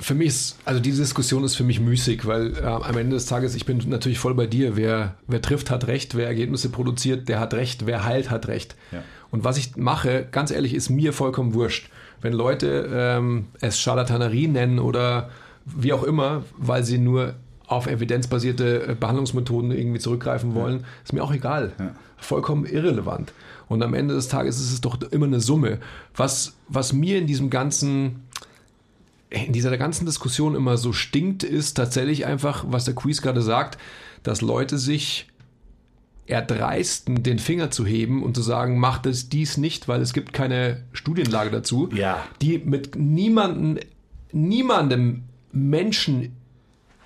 für mich ist, also diese Diskussion ist für mich müßig, weil äh, am Ende des Tages, ich bin natürlich voll bei dir. Wer, wer trifft, hat recht. Wer Ergebnisse produziert, der hat recht. Wer heilt, hat recht. Ja. Und was ich mache, ganz ehrlich, ist mir vollkommen wurscht. Wenn Leute ähm, es Charlatanerie nennen oder wie auch immer, weil sie nur auf evidenzbasierte äh, Behandlungsmethoden irgendwie zurückgreifen wollen, ist mir auch egal. Vollkommen irrelevant. Und am Ende des Tages ist es doch immer eine Summe. Was, was mir in diesem ganzen in dieser ganzen Diskussion immer so stinkt, ist tatsächlich einfach, was der Quiz gerade sagt, dass Leute sich erdreisten, den Finger zu heben und zu sagen, macht es dies nicht, weil es gibt keine Studienlage dazu, Ja. die mit niemanden, niemandem Menschen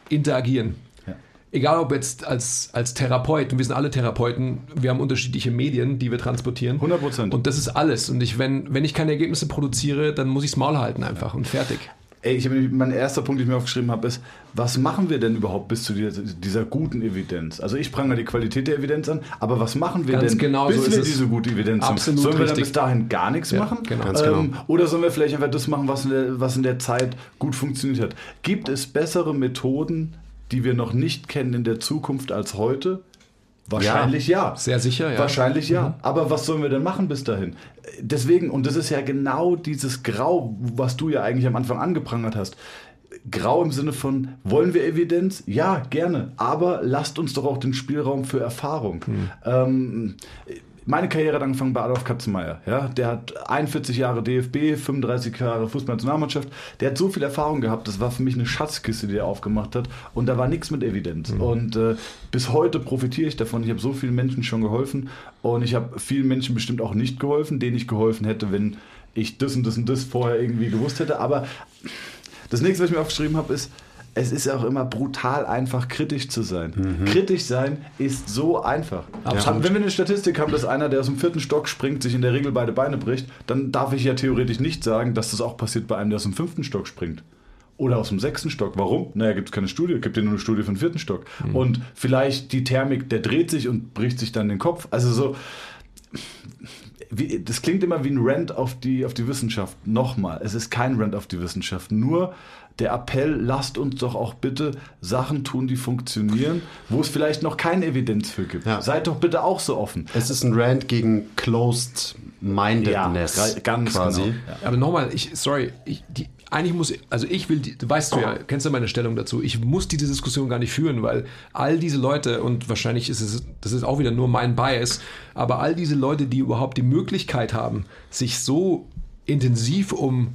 interagieren. Ja. Egal ob jetzt als, als Therapeut, und wir sind alle Therapeuten, wir haben unterschiedliche Medien, die wir transportieren. 100%. Und das ist alles. Und ich, wenn, wenn ich keine Ergebnisse produziere, dann muss ich es Maul halten einfach und fertig. Ey, ich habe nämlich- mein erster Punkt, den ich mir aufgeschrieben habe, ist, was machen wir denn überhaupt bis zu dieser, dieser guten Evidenz? Also ich prangere die Qualität der Evidenz an, aber was machen wir Ganz denn, genau bis so ist wir es. diese gute Evidenz haben? Absolut Sollen wir dann richtig. bis dahin gar nichts Ja, machen? genau. Ganz Ähm, oder sollen wir vielleicht einfach das machen, was in, der, was in der Zeit gut funktioniert hat? Gibt es bessere Methoden, die wir noch nicht kennen in der Zukunft als heute? Wahrscheinlich ja. Sehr sicher, ja. Mhm. Wahrscheinlich ja. Aber was sollen wir denn machen bis dahin? Deswegen, und das ist ja genau dieses Grau, was du ja eigentlich am Anfang angeprangert hast. Grau im Sinne von, wollen wir Evidenz? Ja, gerne. Aber lasst uns doch auch den Spielraum für Erfahrung. Mhm. Ähm, meine Karriere hat angefangen bei Adolf Katzenmeier. Ja? Der hat 41 Jahre DFB, 35 Jahre Fußballnationalmannschaft. Der hat so viel Erfahrung gehabt. Das war für mich eine Schatzkiste, die er aufgemacht hat. Und da war nichts mit Evidenz. Und äh, bis heute profitiere ich davon. Ich habe so vielen Menschen schon geholfen. Und ich habe vielen Menschen bestimmt auch nicht geholfen, denen ich geholfen hätte, wenn ich das und das und das vorher irgendwie gewusst hätte. Aber das nächste, was ich mir aufgeschrieben habe, ist, es ist auch immer brutal einfach, kritisch zu sein. Kritisch sein ist so einfach. Absolut. Wenn wir eine Statistik haben, dass einer, der aus dem vierten Stock springt, sich in der Regel beide Beine bricht, dann darf ich ja theoretisch nicht sagen, dass das auch passiert bei einem, der aus dem fünften Stock springt. Oder aus dem sechsten Stock. Warum? Naja, gibt es keine Studie, gibt ja nur eine Studie von vierten Stock. Und vielleicht die Thermik, der dreht sich und bricht sich dann den Kopf. Also so, wie, das klingt immer wie ein Rant auf die, auf die Wissenschaft. Nochmal, es ist kein Rant auf die Wissenschaft. Nur der Appell, lasst uns doch auch bitte Sachen tun, die funktionieren, wo es vielleicht noch keine Evidenz für gibt. Ja. Seid doch bitte auch so offen. Es ist ein Rant gegen Closed Mindedness. Ja, ganz quasi. genau. Ja. Aber nochmal, ich, sorry, ich, die, eigentlich muss, also ich will, die, weißt du ja, kennst du meine Stellung dazu, ich muss diese Diskussion gar nicht führen, weil all diese Leute, und wahrscheinlich ist es, das ist auch wieder nur mein Bias, aber all diese Leute, die überhaupt die Möglichkeit haben, sich so intensiv um,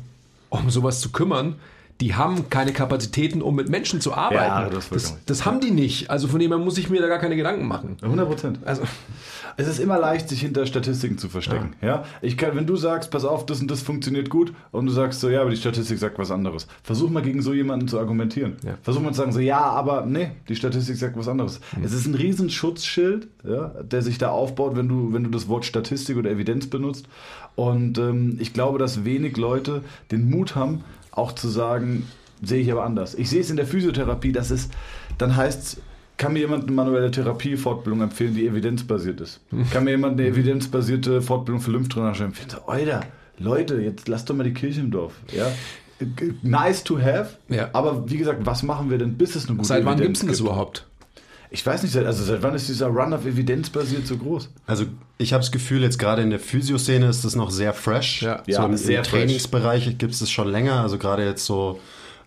um sowas zu kümmern, die haben keine Kapazitäten, um mit Menschen zu arbeiten. Ja, das das, das haben die nicht. Also von dem her muss ich mir da gar keine Gedanken machen. 100 Prozent. Also, Es ist immer leicht, sich hinter Statistiken zu verstecken. Ja. Ich kann, wenn du sagst, pass auf, das und das funktioniert gut, und du sagst so, ja, aber die Statistik sagt was anderes. Versuch mal gegen so jemanden zu argumentieren. Ja. Versuch mal zu sagen, so, ja, aber nee, die Statistik sagt was anderes. Es ist ein riesen Schutzschild, ja, der sich da aufbaut, wenn du, wenn du das Wort Statistik oder Evidenz benutzt. Und ähm, ich glaube, dass wenig Leute den Mut haben, auch zu sagen, sehe ich aber anders. Ich sehe es in der Physiotherapie, dass es, dann heißt es, kann mir jemand eine manuelle Therapiefortbildung empfehlen, die evidenzbasiert ist? Kann mir jemand eine evidenzbasierte Fortbildung für Lymphdrainage empfehlen? So, Alter, Leute, jetzt lasst doch mal die Kirche im Dorf. Ja? Nice to have, Ja. aber wie gesagt, was machen wir denn, bis es eine gute seit wann Evidenz gibt es denn das überhaupt? Ich weiß nicht, seit- also seit wann ist dieser Run auf Evidenz basiert so groß? Also ich habe das Gefühl, jetzt gerade in der Physioszene ist das noch sehr fresh. Ja. so Ja, im, sehr im Trainingsbereich gibt es das schon länger. Also gerade jetzt so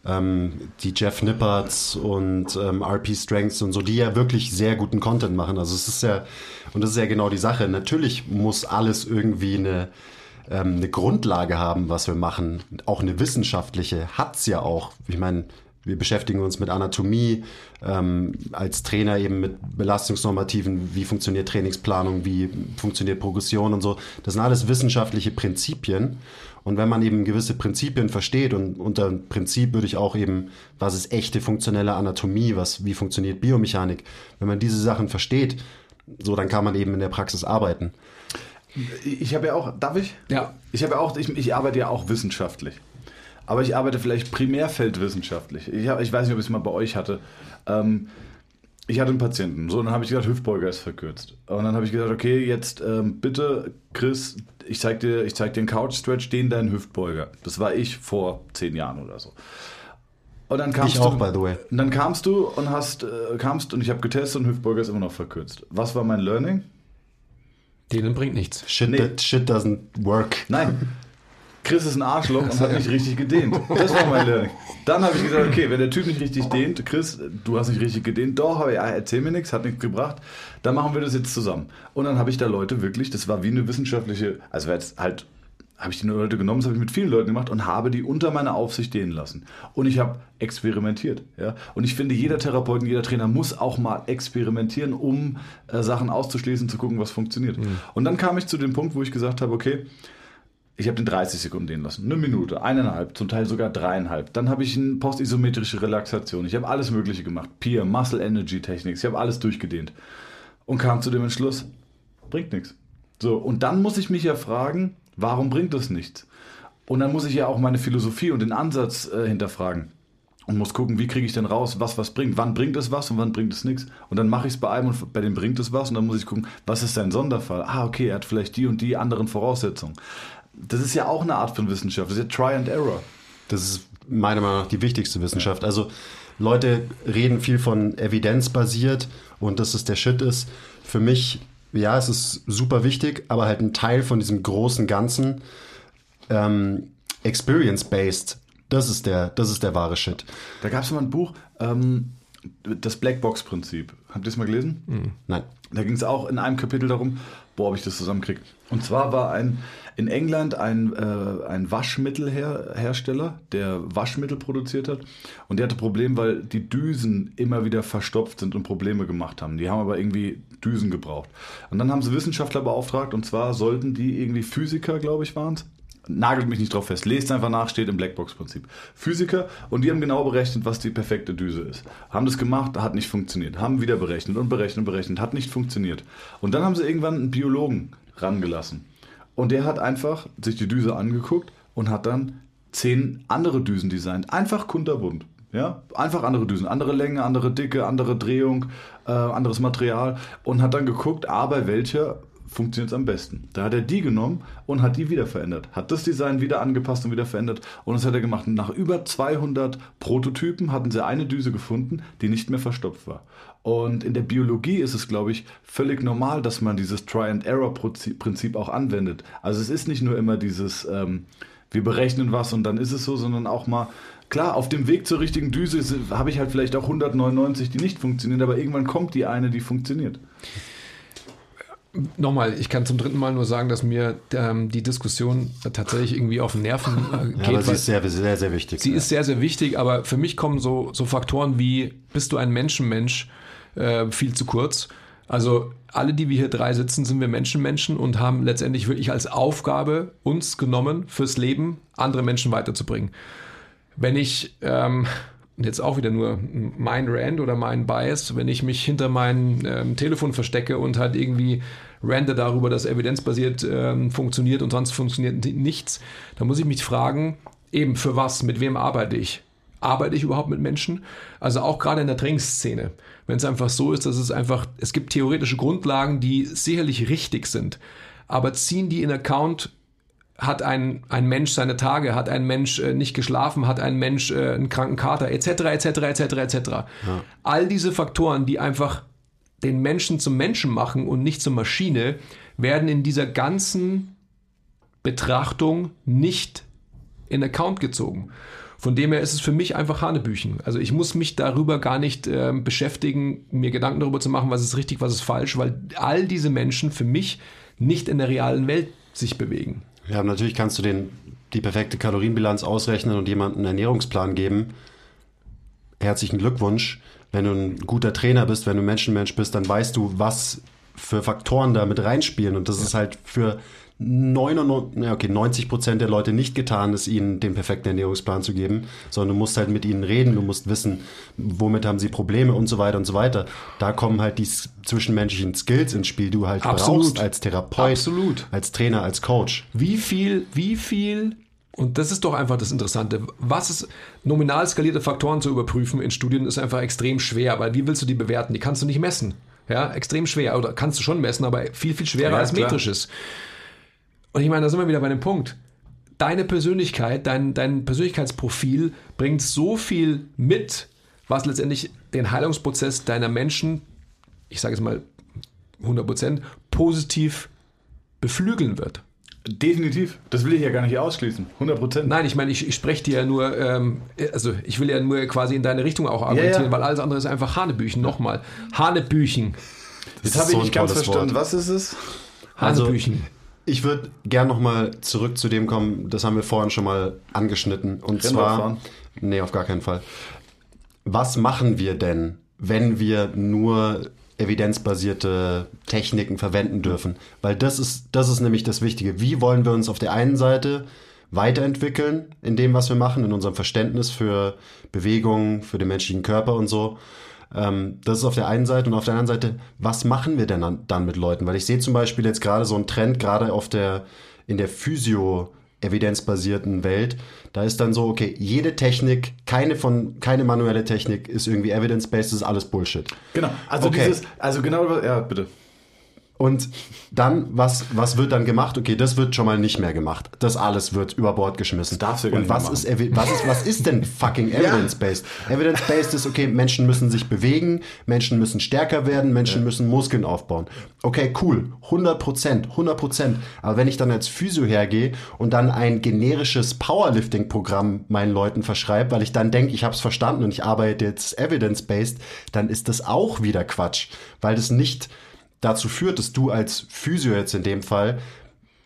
ähm, die Jeff Nipperts und ähm, RP Strengths und so, die ja wirklich sehr guten Content machen. Also es ist ja, und das ist ja genau die Sache. Natürlich muss alles irgendwie eine, ähm, eine Grundlage haben, was wir machen. Auch eine wissenschaftliche hat's ja auch. Ich meine, wir beschäftigen uns mit Anatomie, ähm, als Trainer eben mit Belastungsnormativen, wie funktioniert Trainingsplanung, wie funktioniert Progression und so. Das sind alles wissenschaftliche Prinzipien. Und wenn man eben gewisse Prinzipien versteht und unter Prinzip würde ich auch eben, was ist echte funktionelle Anatomie, was, wie funktioniert Biomechanik, wenn man diese Sachen versteht, so dann kann man eben in der Praxis arbeiten. Ich habe ja auch, darf ich? Ja. Ich habe ja auch, ich, ich arbeite ja auch wissenschaftlich. Aber ich arbeite vielleicht primärfeldwissenschaftlich. Ich, hab, ich weiß nicht, ob ich es mal bei euch hatte. Ähm, ich hatte einen Patienten, so, und dann habe ich gesagt, Hüftbeuger ist verkürzt. Und dann habe ich gesagt, okay, jetzt ähm, bitte, Chris, ich zeig dir, ich zeig dir einen Couch-Stretch, den deinen Hüftbeuger. Das war ich vor zehn Jahren oder so. Und dann kamst Ich auch, du, by the way. Und dann kamst du und hast, äh, kamst und ich habe getestet und Hüftbeuger ist immer noch verkürzt. Was war mein Learning? Denen bringt nichts. Shit, Nee. that, shit doesn't work. Nein. [LAUGHS] Chris ist ein Arschloch und hat nicht richtig gedehnt. Das war mein Learning. Dann habe ich gesagt, okay, wenn der Typ nicht richtig dehnt, Chris, du hast nicht richtig gedehnt, doch, aber ja, erzähl mir nichts, hat nichts gebracht, dann machen wir das jetzt zusammen. Und dann habe ich da Leute wirklich, das war wie eine wissenschaftliche, also war jetzt halt, habe ich die Leute genommen, das habe ich mit vielen Leuten gemacht und habe die unter meiner Aufsicht dehnen lassen. Und ich habe experimentiert. Ja? Und ich finde, jeder Therapeut und jeder Trainer muss auch mal experimentieren, um äh, Sachen auszuschließen, zu gucken, was funktioniert. Und dann kam ich zu dem Punkt, wo ich gesagt habe, okay, ich habe den 30 Sekunden dehnen lassen. Eine Minute, eineinhalb, zum Teil sogar dreieinhalb. Dann habe ich eine postisometrische Relaxation. Ich habe alles Mögliche gemacht. Peer, Muscle Energy Techniques. Ich habe alles durchgedehnt. Und kam zu dem Entschluss, bringt nichts. So, und dann muss ich mich ja fragen, warum bringt das nichts? Und dann muss ich ja auch meine Philosophie und den Ansatz äh, hinterfragen. Und muss gucken, wie kriege ich denn raus, was was bringt. Wann bringt es was und wann bringt es nichts. Und dann mache ich es bei einem und bei dem bringt es was. Und dann muss ich gucken, was ist sein Sonderfall. Ah, okay, er hat vielleicht die und die anderen Voraussetzungen. Das ist ja auch eine Art von Wissenschaft. Das ist ja Try and Error. Das ist meiner Meinung nach die wichtigste Wissenschaft. Also Leute reden viel von evidenzbasiert und dass es der Shit ist. Für mich, ja, es ist super wichtig, aber halt ein Teil von diesem großen Ganzen ähm, experience-based. Das ist der, das ist der wahre Shit. Da gab es mal ein Buch, ähm, das Blackbox-Prinzip. Habt ihr es mal gelesen? Nein. Da ging es auch in einem Kapitel darum, boah, ob ich das zusammenkriege. Und zwar war ein in England ein, äh, ein Waschmittelhersteller, der Waschmittel produziert hat. Und der hatte Probleme, weil die Düsen immer wieder verstopft sind und Probleme gemacht haben. Die haben aber irgendwie Düsen gebraucht. Und dann haben sie Wissenschaftler beauftragt, und zwar sollten die irgendwie Physiker, glaube ich, waren es. Nagelt mich nicht drauf fest. Lest einfach nach, steht im Blackbox-Prinzip. Physiker und die haben genau berechnet, was die perfekte Düse ist. Haben das gemacht, hat nicht funktioniert. Haben wieder berechnet und berechnet und berechnet, hat nicht funktioniert. Und dann haben sie irgendwann einen Biologen rangelassen. Und der hat einfach sich die Düse angeguckt und hat dann zehn andere Düsen designt. Einfach kunterbunt. Ja, einfach andere Düsen, andere Länge, andere Dicke, andere Drehung, äh, anderes Material und hat dann geguckt, A, bei welcher funktioniert es am besten. Da hat er die genommen und hat die wieder verändert. Hat das Design wieder angepasst und wieder verändert. Und das hat er gemacht. Nach über 200 Prototypen hatten sie eine Düse gefunden, die nicht mehr verstopft war. Und in der Biologie ist es, glaube ich, völlig normal, dass man dieses Try-and-Error-Prinzip auch anwendet. Also es ist nicht nur immer dieses, ähm, wir berechnen was und dann ist es so, sondern auch mal, klar, auf dem Weg zur richtigen Düse habe ich halt vielleicht auch 199, die nicht funktionieren, aber irgendwann kommt die eine, die funktioniert. Nochmal, ich kann zum dritten Mal nur sagen, dass mir ähm, die Diskussion tatsächlich irgendwie auf den Nerven äh, Ja, geht. aber sie ist sehr, sehr, sehr wichtig. Sie ist sehr, sehr wichtig, aber für mich kommen so, so Faktoren wie, bist du ein Menschenmensch, äh, viel zu kurz. Also alle, die wir hier drei sitzen, sind wir Menschenmenschen und haben letztendlich wirklich als Aufgabe uns genommen, fürs Leben andere Menschen weiterzubringen. Wenn ich, ähm, jetzt auch wieder nur mein Rand oder mein Bias, wenn ich mich hinter mein ähm, Telefon verstecke und halt irgendwie rande darüber, dass evidenzbasiert ähm, funktioniert und sonst funktioniert nichts, dann muss ich mich fragen, eben für was, mit wem arbeite ich? Arbeite ich überhaupt mit Menschen? Also auch gerade in der Trainingsszene. Wenn es einfach so ist, dass es einfach, es gibt theoretische Grundlagen, die sicherlich richtig sind, aber ziehen die in Account hat ein, ein Mensch seine Tage, hat ein Mensch äh, nicht geschlafen, hat ein Mensch äh, einen kranken Kater, etc., etc., etc., etc. All diese Faktoren, die einfach den Menschen zum Menschen machen und nicht zur Maschine, werden in dieser ganzen Betrachtung nicht in Account gezogen. Von dem her ist es für mich einfach Hanebüchen. Also ich muss mich darüber gar nicht ähm, beschäftigen, mir Gedanken darüber zu machen, was ist richtig, was ist falsch, weil all diese Menschen für mich nicht in der realen Welt sich bewegen. Ja, natürlich kannst du den, die perfekte Kalorienbilanz ausrechnen und jemandem einen Ernährungsplan geben. Herzlichen Glückwunsch. Wenn du ein guter Trainer bist, wenn du Menschenmensch bist, dann weißt du, was für Faktoren da mit reinspielen. Und das ist halt für 99, ja, okay, 90 Prozent der Leute nicht getan, ist ihnen den perfekten Ernährungsplan zu geben, sondern du musst halt mit ihnen reden, du musst wissen, womit haben sie Probleme und so weiter und so weiter. Da kommen halt die zwischenmenschlichen Skills ins Spiel, du halt Absolut. brauchst als Therapeut, Absolut. als Trainer, als Coach. Wie viel, wie viel, und das ist doch einfach das Interessante, was ist, nominal skalierte Faktoren zu überprüfen in Studien ist einfach extrem schwer, weil wie willst du die bewerten? Die kannst du nicht messen. Ja, extrem schwer. Oder kannst du schon messen, aber viel, viel schwerer Ja, als klar. metrisches. Und ich meine, da sind wir wieder bei dem Punkt. Deine Persönlichkeit, dein, dein Persönlichkeitsprofil bringt so viel mit, was letztendlich den Heilungsprozess deiner Menschen, ich sage es mal 100%, positiv beflügeln wird. Definitiv. Das will ich ja gar nicht ausschließen. 100 Prozent. Nein, ich meine, ich, ich spreche dir ja nur, ähm, also ich will ja nur quasi in deine Richtung auch argumentieren, ja. weil alles andere ist einfach Hanebüchen. Nochmal, Hanebüchen. Jetzt ist habe ich so ein nicht ganz verstanden. Wort. Was ist es? Also- Hanebüchen. Ich würde gern nochmal zurück zu dem kommen, das haben wir vorhin schon mal angeschnitten. Und Rennradfahren? zwar, nee, auf gar keinen Fall. Was machen wir denn, wenn wir nur evidenzbasierte Techniken verwenden dürfen? Weil das ist, das ist nämlich das Wichtige. Wie wollen wir uns auf der einen Seite weiterentwickeln in dem, was wir machen, in unserem Verständnis für Bewegung, für den menschlichen Körper und so. Ähm, das ist auf der einen Seite und auf der anderen Seite, was machen wir denn dann, dann mit Leuten? Weil ich sehe zum Beispiel jetzt gerade so einen Trend, gerade auf der, in der Physio- evidenzbasierten Welt, da ist dann so, okay, jede Technik, keine von, keine manuelle Technik ist irgendwie evidence-based, das ist alles Bullshit. Genau. Also Okay. dieses, also genau, ja, bitte. Und dann, was, was wird dann gemacht? Okay, das wird schon mal nicht mehr gemacht. Das alles wird über Bord geschmissen. Das darfst du ja gar Und was ist, was ist, was ist denn [LAUGHS] fucking evidence-based? Evidence-based ist, okay, Menschen müssen sich bewegen, Menschen müssen stärker werden, Menschen müssen Muskeln aufbauen. Okay, cool. 100 Prozent, 100 Prozent. Aber wenn ich dann als Physio hergehe und dann ein generisches Powerlifting-Programm meinen Leuten verschreibe, weil ich dann denke, ich habe es verstanden und ich arbeite jetzt evidence-based, dann ist das auch wieder Quatsch. Weil das nicht dazu führt, dass du als Physio jetzt in dem Fall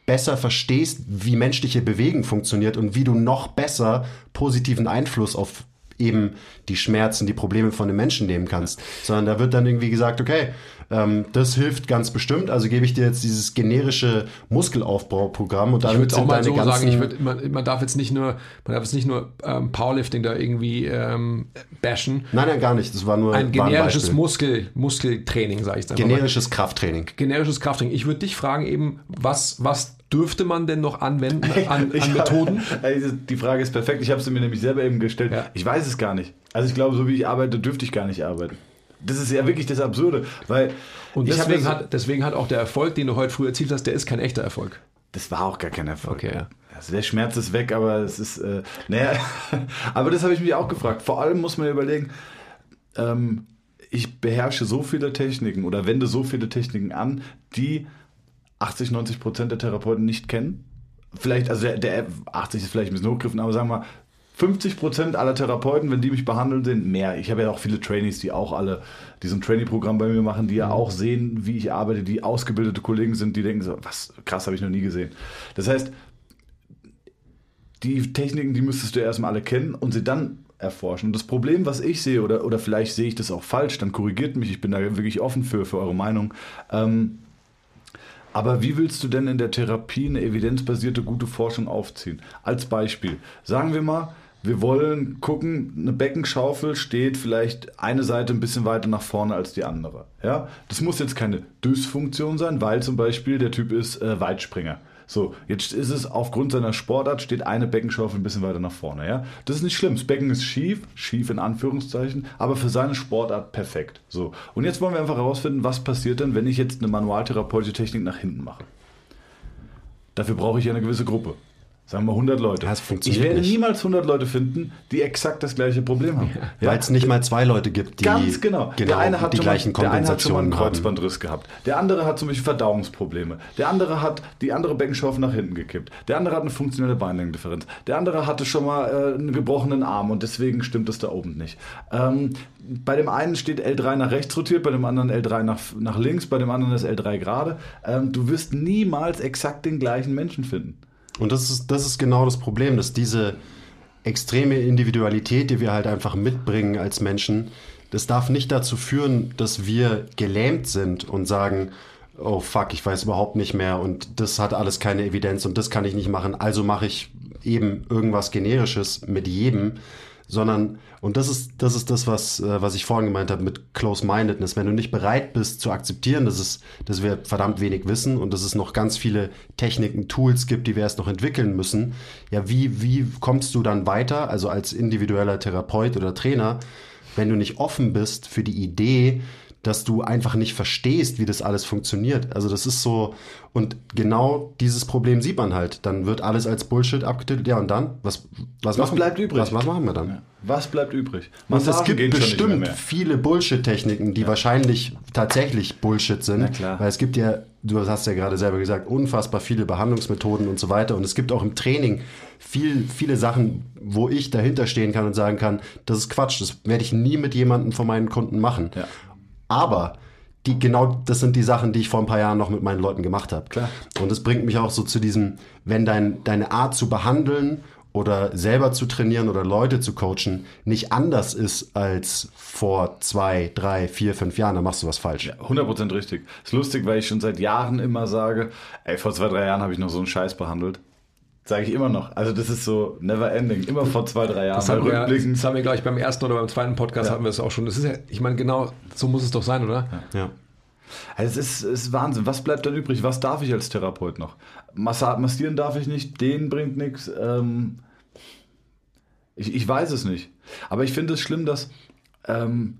besser verstehst, wie menschliche Bewegung funktioniert und wie du noch besser positiven Einfluss auf eben die Schmerzen, die Probleme von den Menschen nehmen kannst. Sondern da wird dann irgendwie gesagt, okay, ähm, das hilft ganz bestimmt, also gebe ich dir jetzt dieses generische Muskelaufbauprogramm und Ich damit würde auch mal so sagen, ich würd, man, man darf jetzt nicht nur, man darf jetzt nicht nur ähm, Powerlifting da irgendwie ähm, bashen. nein, nein, gar nicht, das war nur Ein generisches Beispiel. Muskel, Muskeltraining, sage ich jetzt einfach mal. generisches Krafttraining. generisches Krafttraining. Ich würde dich fragen eben, was, was dürfte man denn noch anwenden [LAUGHS] an, an hab- Methoden? Diese- die Frage ist perfekt. Ich habe sie mir nämlich selber eben gestellt. Ja. Ich weiß es gar nicht. Also ich glaube, so wie ich arbeite, dürfte ich gar nicht arbeiten. Das ist ja wirklich das Absurde, weil Und ich hab deswegen das- hat, deswegen hat auch der Erfolg, den du heute früh erzielt hast, der ist kein echter Erfolg. Das war auch gar kein Erfolg. Okay, ja. Also der Schmerz ist weg, aber es ist, äh, naja, [LAUGHS] aber das habe ich mich auch gefragt. Vor allem muss man überlegen, ähm, ich beherrsche so viele Techniken oder wende so viele Techniken an, die 80, 90 Prozent der Therapeuten nicht kennen. Vielleicht, also der, der 80 ist vielleicht ein bisschen hochgegriffen, aber sagen wir mal, 50 Prozent aller Therapeuten, wenn die mich behandeln, sind mehr. Ich habe ja auch viele Trainees, die auch alle diesen Trainee-Programm bei mir machen, die ja auch sehen, wie ich arbeite, die ausgebildete Kollegen sind, die denken so, was krass, habe ich noch nie gesehen. Das heißt, die Techniken, die müsstest du erstmal alle kennen und sie dann erforschen. Und das Problem, was ich sehe, oder, oder vielleicht sehe ich das auch falsch, dann korrigiert mich, ich bin da wirklich offen für, für eure Meinung. Ähm, aber wie willst du denn in der Therapie eine evidenzbasierte gute Forschung aufziehen? Als Beispiel, sagen wir mal, wir wollen gucken, eine Beckenschaufel steht vielleicht eine Seite ein bisschen weiter nach vorne als die andere. Ja? Das muss jetzt keine Dysfunktion sein, weil zum Beispiel der Typ ist äh, Weitspringer. So, jetzt ist es aufgrund seiner Sportart steht eine Beckenschaufel ein bisschen weiter nach vorne. Ja? Das ist nicht schlimm. Das Becken ist schief, schief in Anführungszeichen, aber für seine Sportart perfekt. So, und jetzt wollen wir einfach herausfinden, was passiert denn, wenn ich jetzt eine manualtherapeutische Technik nach hinten mache. Dafür brauche ich ja eine gewisse Gruppe. Sagen wir 100 Leute. Das funktioniert ich werde nicht. niemals 100 Leute finden, die exakt das gleiche Problem haben. [LAUGHS] Ja? Weil es nicht mal zwei Leute gibt, die Ganz genau. genau der eine hat die schon mal, gleichen der eine hat schon mal einen Kompensationen haben. Kreuzbandriss gehabt. Der andere hat zum Beispiel Verdauungsprobleme. Der andere hat die andere Beckenschaufel nach hinten gekippt. Der andere hat eine funktionelle Beinlängendifferenz. Der andere hatte schon mal äh, einen gebrochenen Arm und deswegen stimmt es da oben nicht. Ähm, bei dem einen steht L3 nach rechts rotiert, bei dem anderen L3 nach, nach links, bei dem anderen ist L3 gerade. Ähm, du wirst niemals exakt den gleichen Menschen finden. Und das ist, das ist genau das Problem, dass diese extreme Individualität, die wir halt einfach mitbringen als Menschen, das darf nicht dazu führen, dass wir gelähmt sind und sagen, oh fuck, ich weiß überhaupt nicht mehr und das hat alles keine Evidenz und das kann ich nicht machen, also mache ich eben irgendwas Generisches mit jedem, sondern, und das ist das, ist das was, äh, was ich vorhin gemeint habe mit Close-Mindedness, wenn du nicht bereit bist zu akzeptieren, dass, es, dass wir verdammt wenig wissen und dass es noch ganz viele Techniken, Tools gibt, die wir erst noch entwickeln müssen, ja, wie, wie kommst du dann weiter, also als individueller Therapeut oder Trainer, wenn du nicht offen bist für die Idee, dass du einfach nicht verstehst, wie das alles funktioniert. Also das ist so, und genau dieses Problem sieht man halt. Dann wird alles als Bullshit abgetitelt. Ja, und dann? Was, was, Was machen, bleibt übrig? Was, was machen wir dann? Was bleibt übrig? Und es Massagen gibt bestimmt viele Bullshit-Techniken, die wahrscheinlich tatsächlich Bullshit sind. Weil es gibt ja, du hast ja gerade selber gesagt, unfassbar viele Behandlungsmethoden und so weiter. Und es gibt auch im Training viel, viele Sachen, wo ich dahinter stehen kann und sagen kann, das ist Quatsch, das werde ich nie mit jemandem von meinen Kunden machen. Ja. Aber die, genau das sind die Sachen, die ich vor ein paar Jahren noch mit meinen Leuten gemacht habe. Klar. Und das bringt mich auch so zu diesem, wenn dein, deine Art zu behandeln oder selber zu trainieren oder Leute zu coachen nicht anders ist als vor zwei, drei, vier, fünf Jahren, dann machst du was falsch. 100% richtig. Ist lustig, weil ich schon seit Jahren immer sage, ey, vor zwei, drei Jahren habe ich noch so einen Scheiß behandelt. Sage ich immer noch. Also das ist so never ending. Immer vor zwei, drei Jahren. Das haben, wir, rückblickend. das haben wir, glaube ich, beim ersten oder beim zweiten Podcast Ja. hatten wir es auch schon. Das ist ja, ich meine, genau so muss es doch sein, oder? Ja. Also es ist, es ist Wahnsinn. Was bleibt dann übrig? Was darf ich als Therapeut noch? Massa massieren darf ich nicht, den bringt nichts. Ähm, ich, ich weiß es nicht. Aber ich finde es schlimm, dass ähm,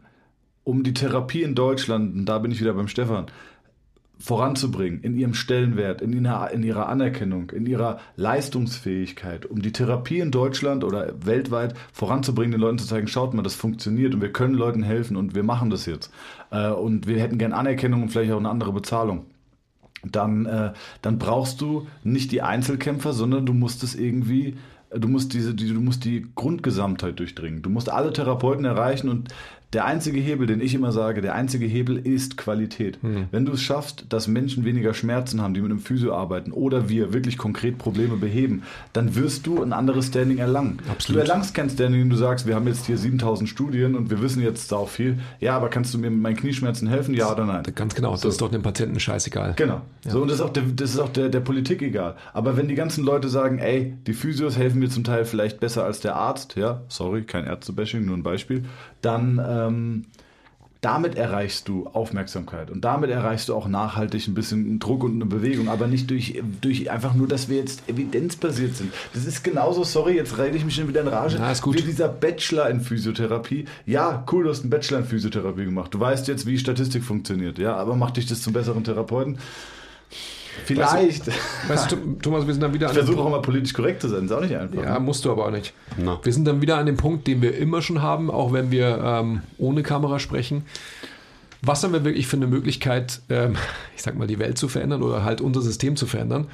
um die Therapie in Deutschland, und da bin ich wieder beim Stefan, voranzubringen, in ihrem Stellenwert, in ihrer, in ihrer Anerkennung, in ihrer Leistungsfähigkeit, um die Therapie in Deutschland oder weltweit voranzubringen, den Leuten zu zeigen, schaut mal, das funktioniert und wir können Leuten helfen und wir machen das jetzt. Äh, und wir hätten gern Anerkennung und vielleicht auch eine andere Bezahlung. Dann, äh, dann brauchst du nicht die Einzelkämpfer, sondern du musst es irgendwie, du musst diese, die, du musst die Grundgesamtheit durchdringen. Du musst alle Therapeuten erreichen und der einzige Hebel, den ich immer sage, der einzige Hebel ist Qualität. Wenn du es schaffst, dass Menschen weniger Schmerzen haben, die mit einem Physio arbeiten oder wir wirklich konkret Probleme beheben, dann wirst du ein anderes Standing erlangen. Absolut. Du erlangst kein Standing, wenn du sagst, wir haben jetzt hier 7000 Studien und wir wissen jetzt sau viel. Ja, aber kannst du mir mit meinen Knieschmerzen helfen? Ja oder nein? Ganz genau. Das So. ist doch dem Patienten scheißegal. Genau. So, und das ist auch, der, das ist auch der, der Politik egal. Aber wenn die ganzen Leute sagen, ey, die Physios helfen mir zum Teil vielleicht besser als der Arzt, ja, sorry, kein Ärztebashing, nur ein Beispiel, dann, ähm, damit erreichst du Aufmerksamkeit und damit erreichst du auch nachhaltig ein bisschen Druck und eine Bewegung, aber nicht durch, durch einfach nur, dass wir jetzt evidenzbasiert sind. Das ist genauso, sorry, jetzt rede ich mich schon wieder in Rage, Ja, ist gut. wie dieser Bachelor in Physiotherapie. Ja, cool, du hast einen Bachelor in Physiotherapie gemacht. Du weißt jetzt, wie Statistik funktioniert, ja, aber macht dich das zum besseren Therapeuten? Vielleicht. Weißt du, Thomas, wir sind dann wieder Ich an dem versuche auch immer politisch korrekt zu sein, ist auch nicht einfach. Ja, ne? musst du aber auch nicht. Na. Wir sind dann wieder an dem Punkt, den wir immer schon haben, auch wenn wir ähm, ohne Kamera sprechen. Was haben wir wirklich für eine Möglichkeit, ähm, [LAUGHS] ich sag mal, die Welt zu verändern oder halt unser System zu verändern?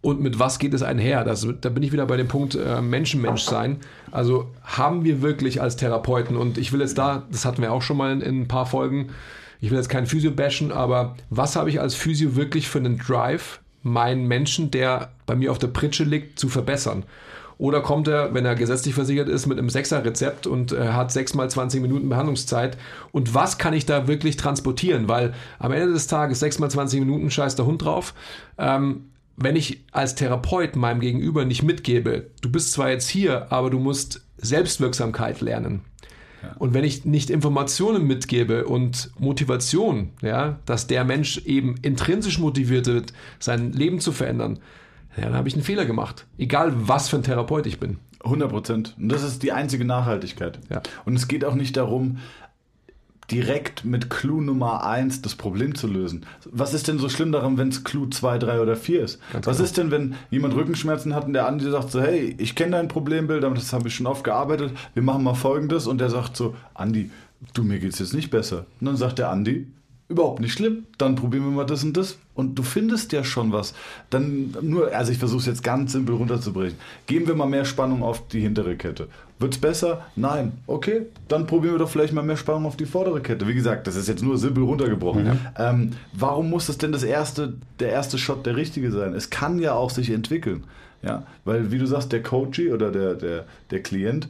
Und mit was geht es einher? Das, da bin ich wieder bei dem Punkt äh, Menschenmensch sein. Also haben wir wirklich als Therapeuten, und ich will jetzt da, das hatten wir auch schon mal in, in ein paar Folgen, ich will jetzt keinen Physio bashen, aber was habe ich als Physio wirklich für einen Drive, meinen Menschen, der bei mir auf der Pritsche liegt, zu verbessern? Oder kommt er, wenn er gesetzlich versichert ist, mit einem Sechser-Rezept und äh, hat sechs mal 20 Minuten Behandlungszeit? Und was kann ich da wirklich transportieren? Weil am Ende des Tages sechs mal 20 Minuten scheißt der Hund drauf. Ähm, wenn ich als Therapeut meinem Gegenüber nicht mitgebe, du bist zwar jetzt hier, aber du musst Selbstwirksamkeit lernen. Und wenn ich nicht Informationen mitgebe und Motivation, ja, dass der Mensch eben intrinsisch motiviert wird, sein Leben zu verändern, ja, dann habe ich einen Fehler gemacht. Egal, was für ein Therapeut ich bin. 100 Prozent. Und das ist die einzige Nachhaltigkeit. Ja. Und es geht auch nicht darum, direkt mit Clou Nummer 1 das Problem zu lösen. Was ist denn so schlimm daran, wenn es Clou 2, 3 oder 4 ist? Ganz Was genau. ist denn, wenn jemand Rückenschmerzen hat und der Andi sagt so, hey, ich kenne dein Problembild, damit das habe ich schon oft gearbeitet, wir machen mal folgendes und der sagt so, Andi, du, mir geht's jetzt nicht besser. Und dann sagt der Andi, überhaupt nicht schlimm, dann probieren wir mal das und das. Und du findest ja schon was. Dann nur, also ich versuche es jetzt ganz simpel runterzubrechen. Geben wir mal mehr Spannung auf die hintere Kette. Wird's besser? Nein. Okay, dann probieren wir doch vielleicht mal mehr Spannung auf die vordere Kette. Wie gesagt, das ist jetzt nur simpel runtergebrochen. Ähm, warum muss das denn das erste, der erste Shot der richtige sein? Es kann ja auch sich entwickeln. Ja, weil wie du sagst, der Coachee oder der, der, der Klient,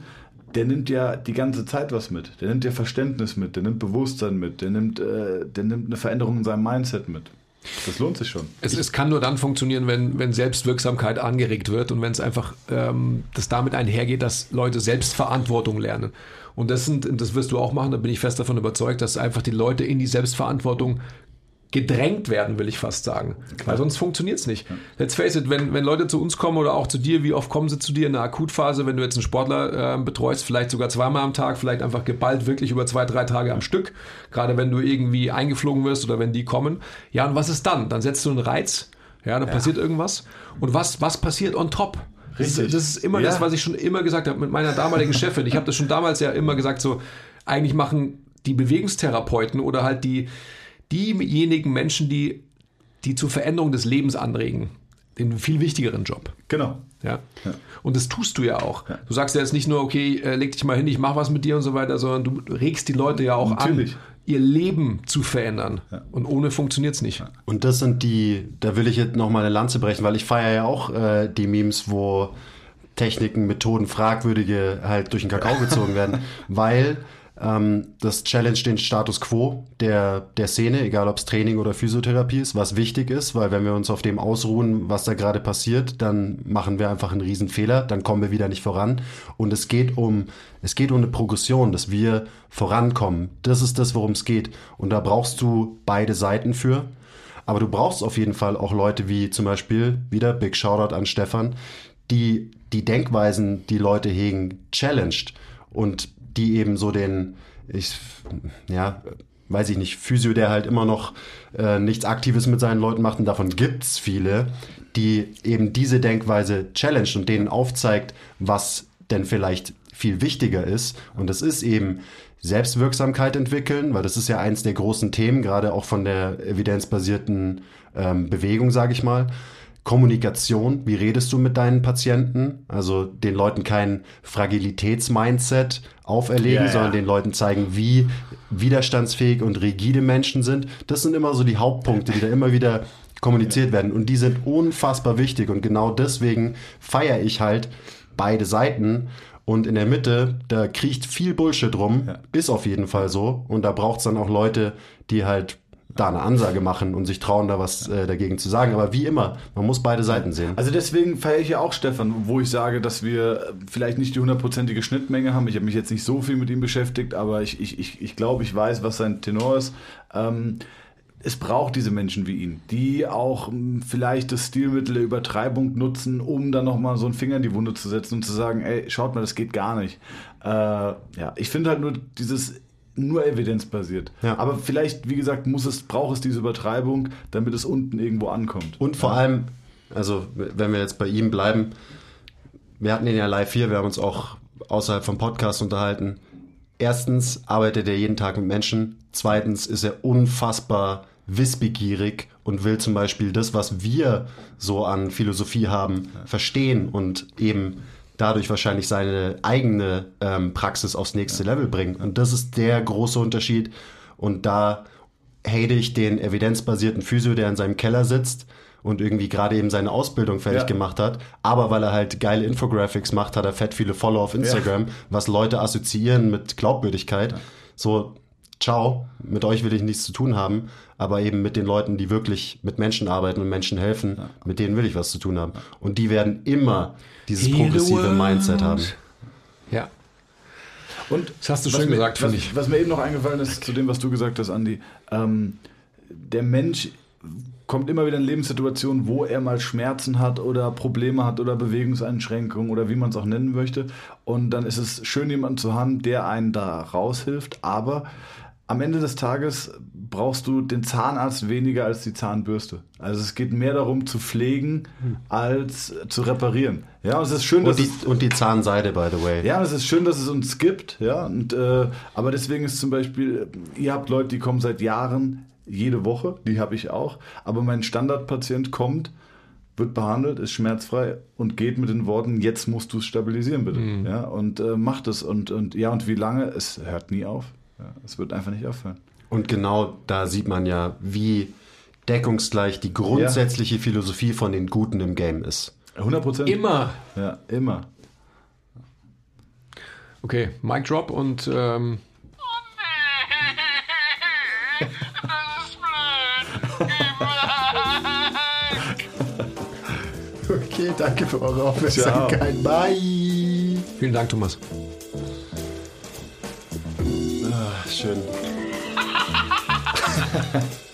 der nimmt ja die ganze Zeit was mit. Der nimmt ja Verständnis mit, der nimmt Bewusstsein mit, der nimmt, äh, der nimmt eine Veränderung in seinem Mindset mit. Das lohnt sich schon. Es, es kann nur dann funktionieren, wenn, wenn Selbstwirksamkeit angeregt wird und wenn es einfach ähm, das damit einhergeht, dass Leute Selbstverantwortung lernen. Und das sind, das wirst du auch machen, da bin ich fest davon überzeugt, dass einfach die Leute in die Selbstverantwortung gedrängt werden, will ich fast sagen. Weil sonst funktioniert es nicht. Let's face it, wenn, wenn Leute zu uns kommen oder auch zu dir, wie oft kommen sie zu dir in der Akutphase, wenn du jetzt einen Sportler äh, betreust, vielleicht sogar zweimal am Tag, vielleicht einfach geballt wirklich über zwei, drei Tage am Stück, gerade wenn du irgendwie eingeflogen wirst oder wenn die kommen. Ja, und was ist dann? Dann setzt du einen Reiz, ja, dann passiert irgendwas. Und was, was passiert on top? Das, Richtig. das ist immer Ja. das, was ich schon immer gesagt habe mit meiner damaligen Chefin. Ich habe das schon damals ja immer gesagt, so eigentlich machen die Bewegungstherapeuten oder halt die diejenigen Menschen, die, die zur Veränderung des Lebens anregen, den viel wichtigeren Job. Genau. Ja. Ja. Und das tust du ja auch. Du sagst ja jetzt nicht nur, okay, äh, leg dich mal hin, ich mach was mit dir und so weiter, sondern du regst die Leute ja auch Natürlich. an, ihr Leben zu verändern. Und ohne funktioniert es nicht. Und das sind die, da will ich jetzt nochmal eine Lanze brechen, weil ich feiere ja auch äh, die Memes, wo Techniken, Methoden, fragwürdige halt durch den Kakao gezogen werden, [LAUGHS] weil ähm, das challenge den Status quo der, der Szene, egal ob es Training oder Physiotherapie ist, was wichtig ist, weil wenn wir uns auf dem ausruhen, was da gerade passiert, dann machen wir einfach einen Riesenfehler, dann kommen wir wieder nicht voran. Und es geht um, es geht um eine Progression, dass wir vorankommen. Das ist das, worum es geht. Und da brauchst du beide Seiten für. Aber du brauchst auf jeden Fall auch Leute wie zum Beispiel, wieder Big Shoutout an Stefan, die die Denkweisen, die Leute hegen, challenged und die eben so den, ich, ja, weiß ich nicht, Physio, der halt immer noch äh, nichts Aktives mit seinen Leuten macht und davon gibt's viele, die eben diese Denkweise challenged und denen aufzeigt, was denn vielleicht viel wichtiger ist. Und das ist eben Selbstwirksamkeit entwickeln, weil das ist ja eins der großen Themen, gerade auch von der evidenzbasierten ähm, Bewegung, sage ich mal. Kommunikation, wie redest du mit deinen Patienten? Also den Leuten kein Fragilitätsmindset auferlegen, ja. sondern den Leuten zeigen, wie widerstandsfähig und rigide Menschen sind. Das sind immer so die Hauptpunkte, die da immer wieder kommuniziert werden. Und die sind unfassbar wichtig. Und genau deswegen feiere ich halt beide Seiten. Und in der Mitte, da kriecht viel Bullshit rum. Ja. Ist auf jeden Fall so. Und da braucht es dann auch Leute, die halt da eine Ansage machen und sich trauen, da was äh, dagegen zu sagen. Aber wie immer, man muss beide Seiten sehen. Also deswegen feiere ich ja auch Stefan, wo ich sage, dass wir vielleicht nicht die hundertprozentige Schnittmenge haben. Ich habe mich jetzt nicht so viel mit ihm beschäftigt, aber ich, ich, ich, ich glaube, ich weiß, was sein Tenor ist. Ähm, es braucht diese Menschen wie ihn, die auch mh, vielleicht das Stilmittel der Übertreibung nutzen, um dann nochmal so einen Finger in die Wunde zu setzen und zu sagen, ey, schaut mal, das geht gar nicht. Äh, ja, ich finde halt nur dieses nur evidenzbasiert. Ja. Aber vielleicht, wie gesagt, muss es, braucht es diese Übertreibung, damit es unten irgendwo ankommt. Und vor allem, also wenn wir jetzt bei ihm bleiben, wir hatten ihn ja live hier, wir haben uns auch außerhalb vom Podcast unterhalten. Erstens arbeitet er jeden Tag mit Menschen. Zweitens ist er unfassbar wissbegierig und will zum Beispiel das, was wir so an Philosophie haben, verstehen und eben dadurch wahrscheinlich seine eigene ähm, Praxis aufs nächste Level bringen. Und das ist der große Unterschied. Und da hate ich den evidenzbasierten Physio, der in seinem Keller sitzt und irgendwie gerade eben seine Ausbildung fertig Ja. gemacht hat. Aber weil er halt geile Infographics macht, hat er fett viele Follower auf Instagram, was Leute assoziieren mit Glaubwürdigkeit. So, ciao, mit euch will ich nichts zu tun haben, aber eben mit den Leuten, die wirklich mit Menschen arbeiten und Menschen helfen, mit denen will ich was zu tun haben. Und die werden immer dieses progressive. Mindset haben. Ja. Und Das hast du schön mir, gesagt, finde ich. Was mir eben noch eingefallen ist zu dem, was du gesagt hast, Andi. Ähm, der Mensch kommt immer wieder in Lebenssituationen, wo er mal Schmerzen hat oder Probleme hat oder Bewegungseinschränkungen oder wie man es auch nennen möchte. Und dann ist es schön, jemanden zu haben, der einen da raushilft. Aber am Ende des Tages brauchst du den Zahnarzt weniger als die Zahnbürste. Also es geht mehr darum zu pflegen als zu reparieren. Ja, und es ist schön, dass Und die, es und die Zahnseide, by the way. ja, es ist schön, dass es uns gibt, ja. Und, äh, aber deswegen ist zum Beispiel, ihr habt Leute, die kommen seit Jahren jede Woche, die habe ich auch. Aber mein Standardpatient kommt, wird behandelt, ist schmerzfrei und geht mit den Worten, jetzt musst du es stabilisieren, bitte. Ja, und äh, macht es. Und, und ja, und wie lange? Es hört nie auf. Ja, es wird einfach nicht aufhören. Und genau da sieht man ja, wie deckungsgleich die grundsätzliche Philosophie von den Guten im Game ist. 100 Prozent. Immer. Ja, immer. Okay, Mic Drop und ähm, [LAUGHS] Okay, danke für eure Aufmerksamkeit. Bye. vielen Dank, Thomas. Schön. [LAUGHS]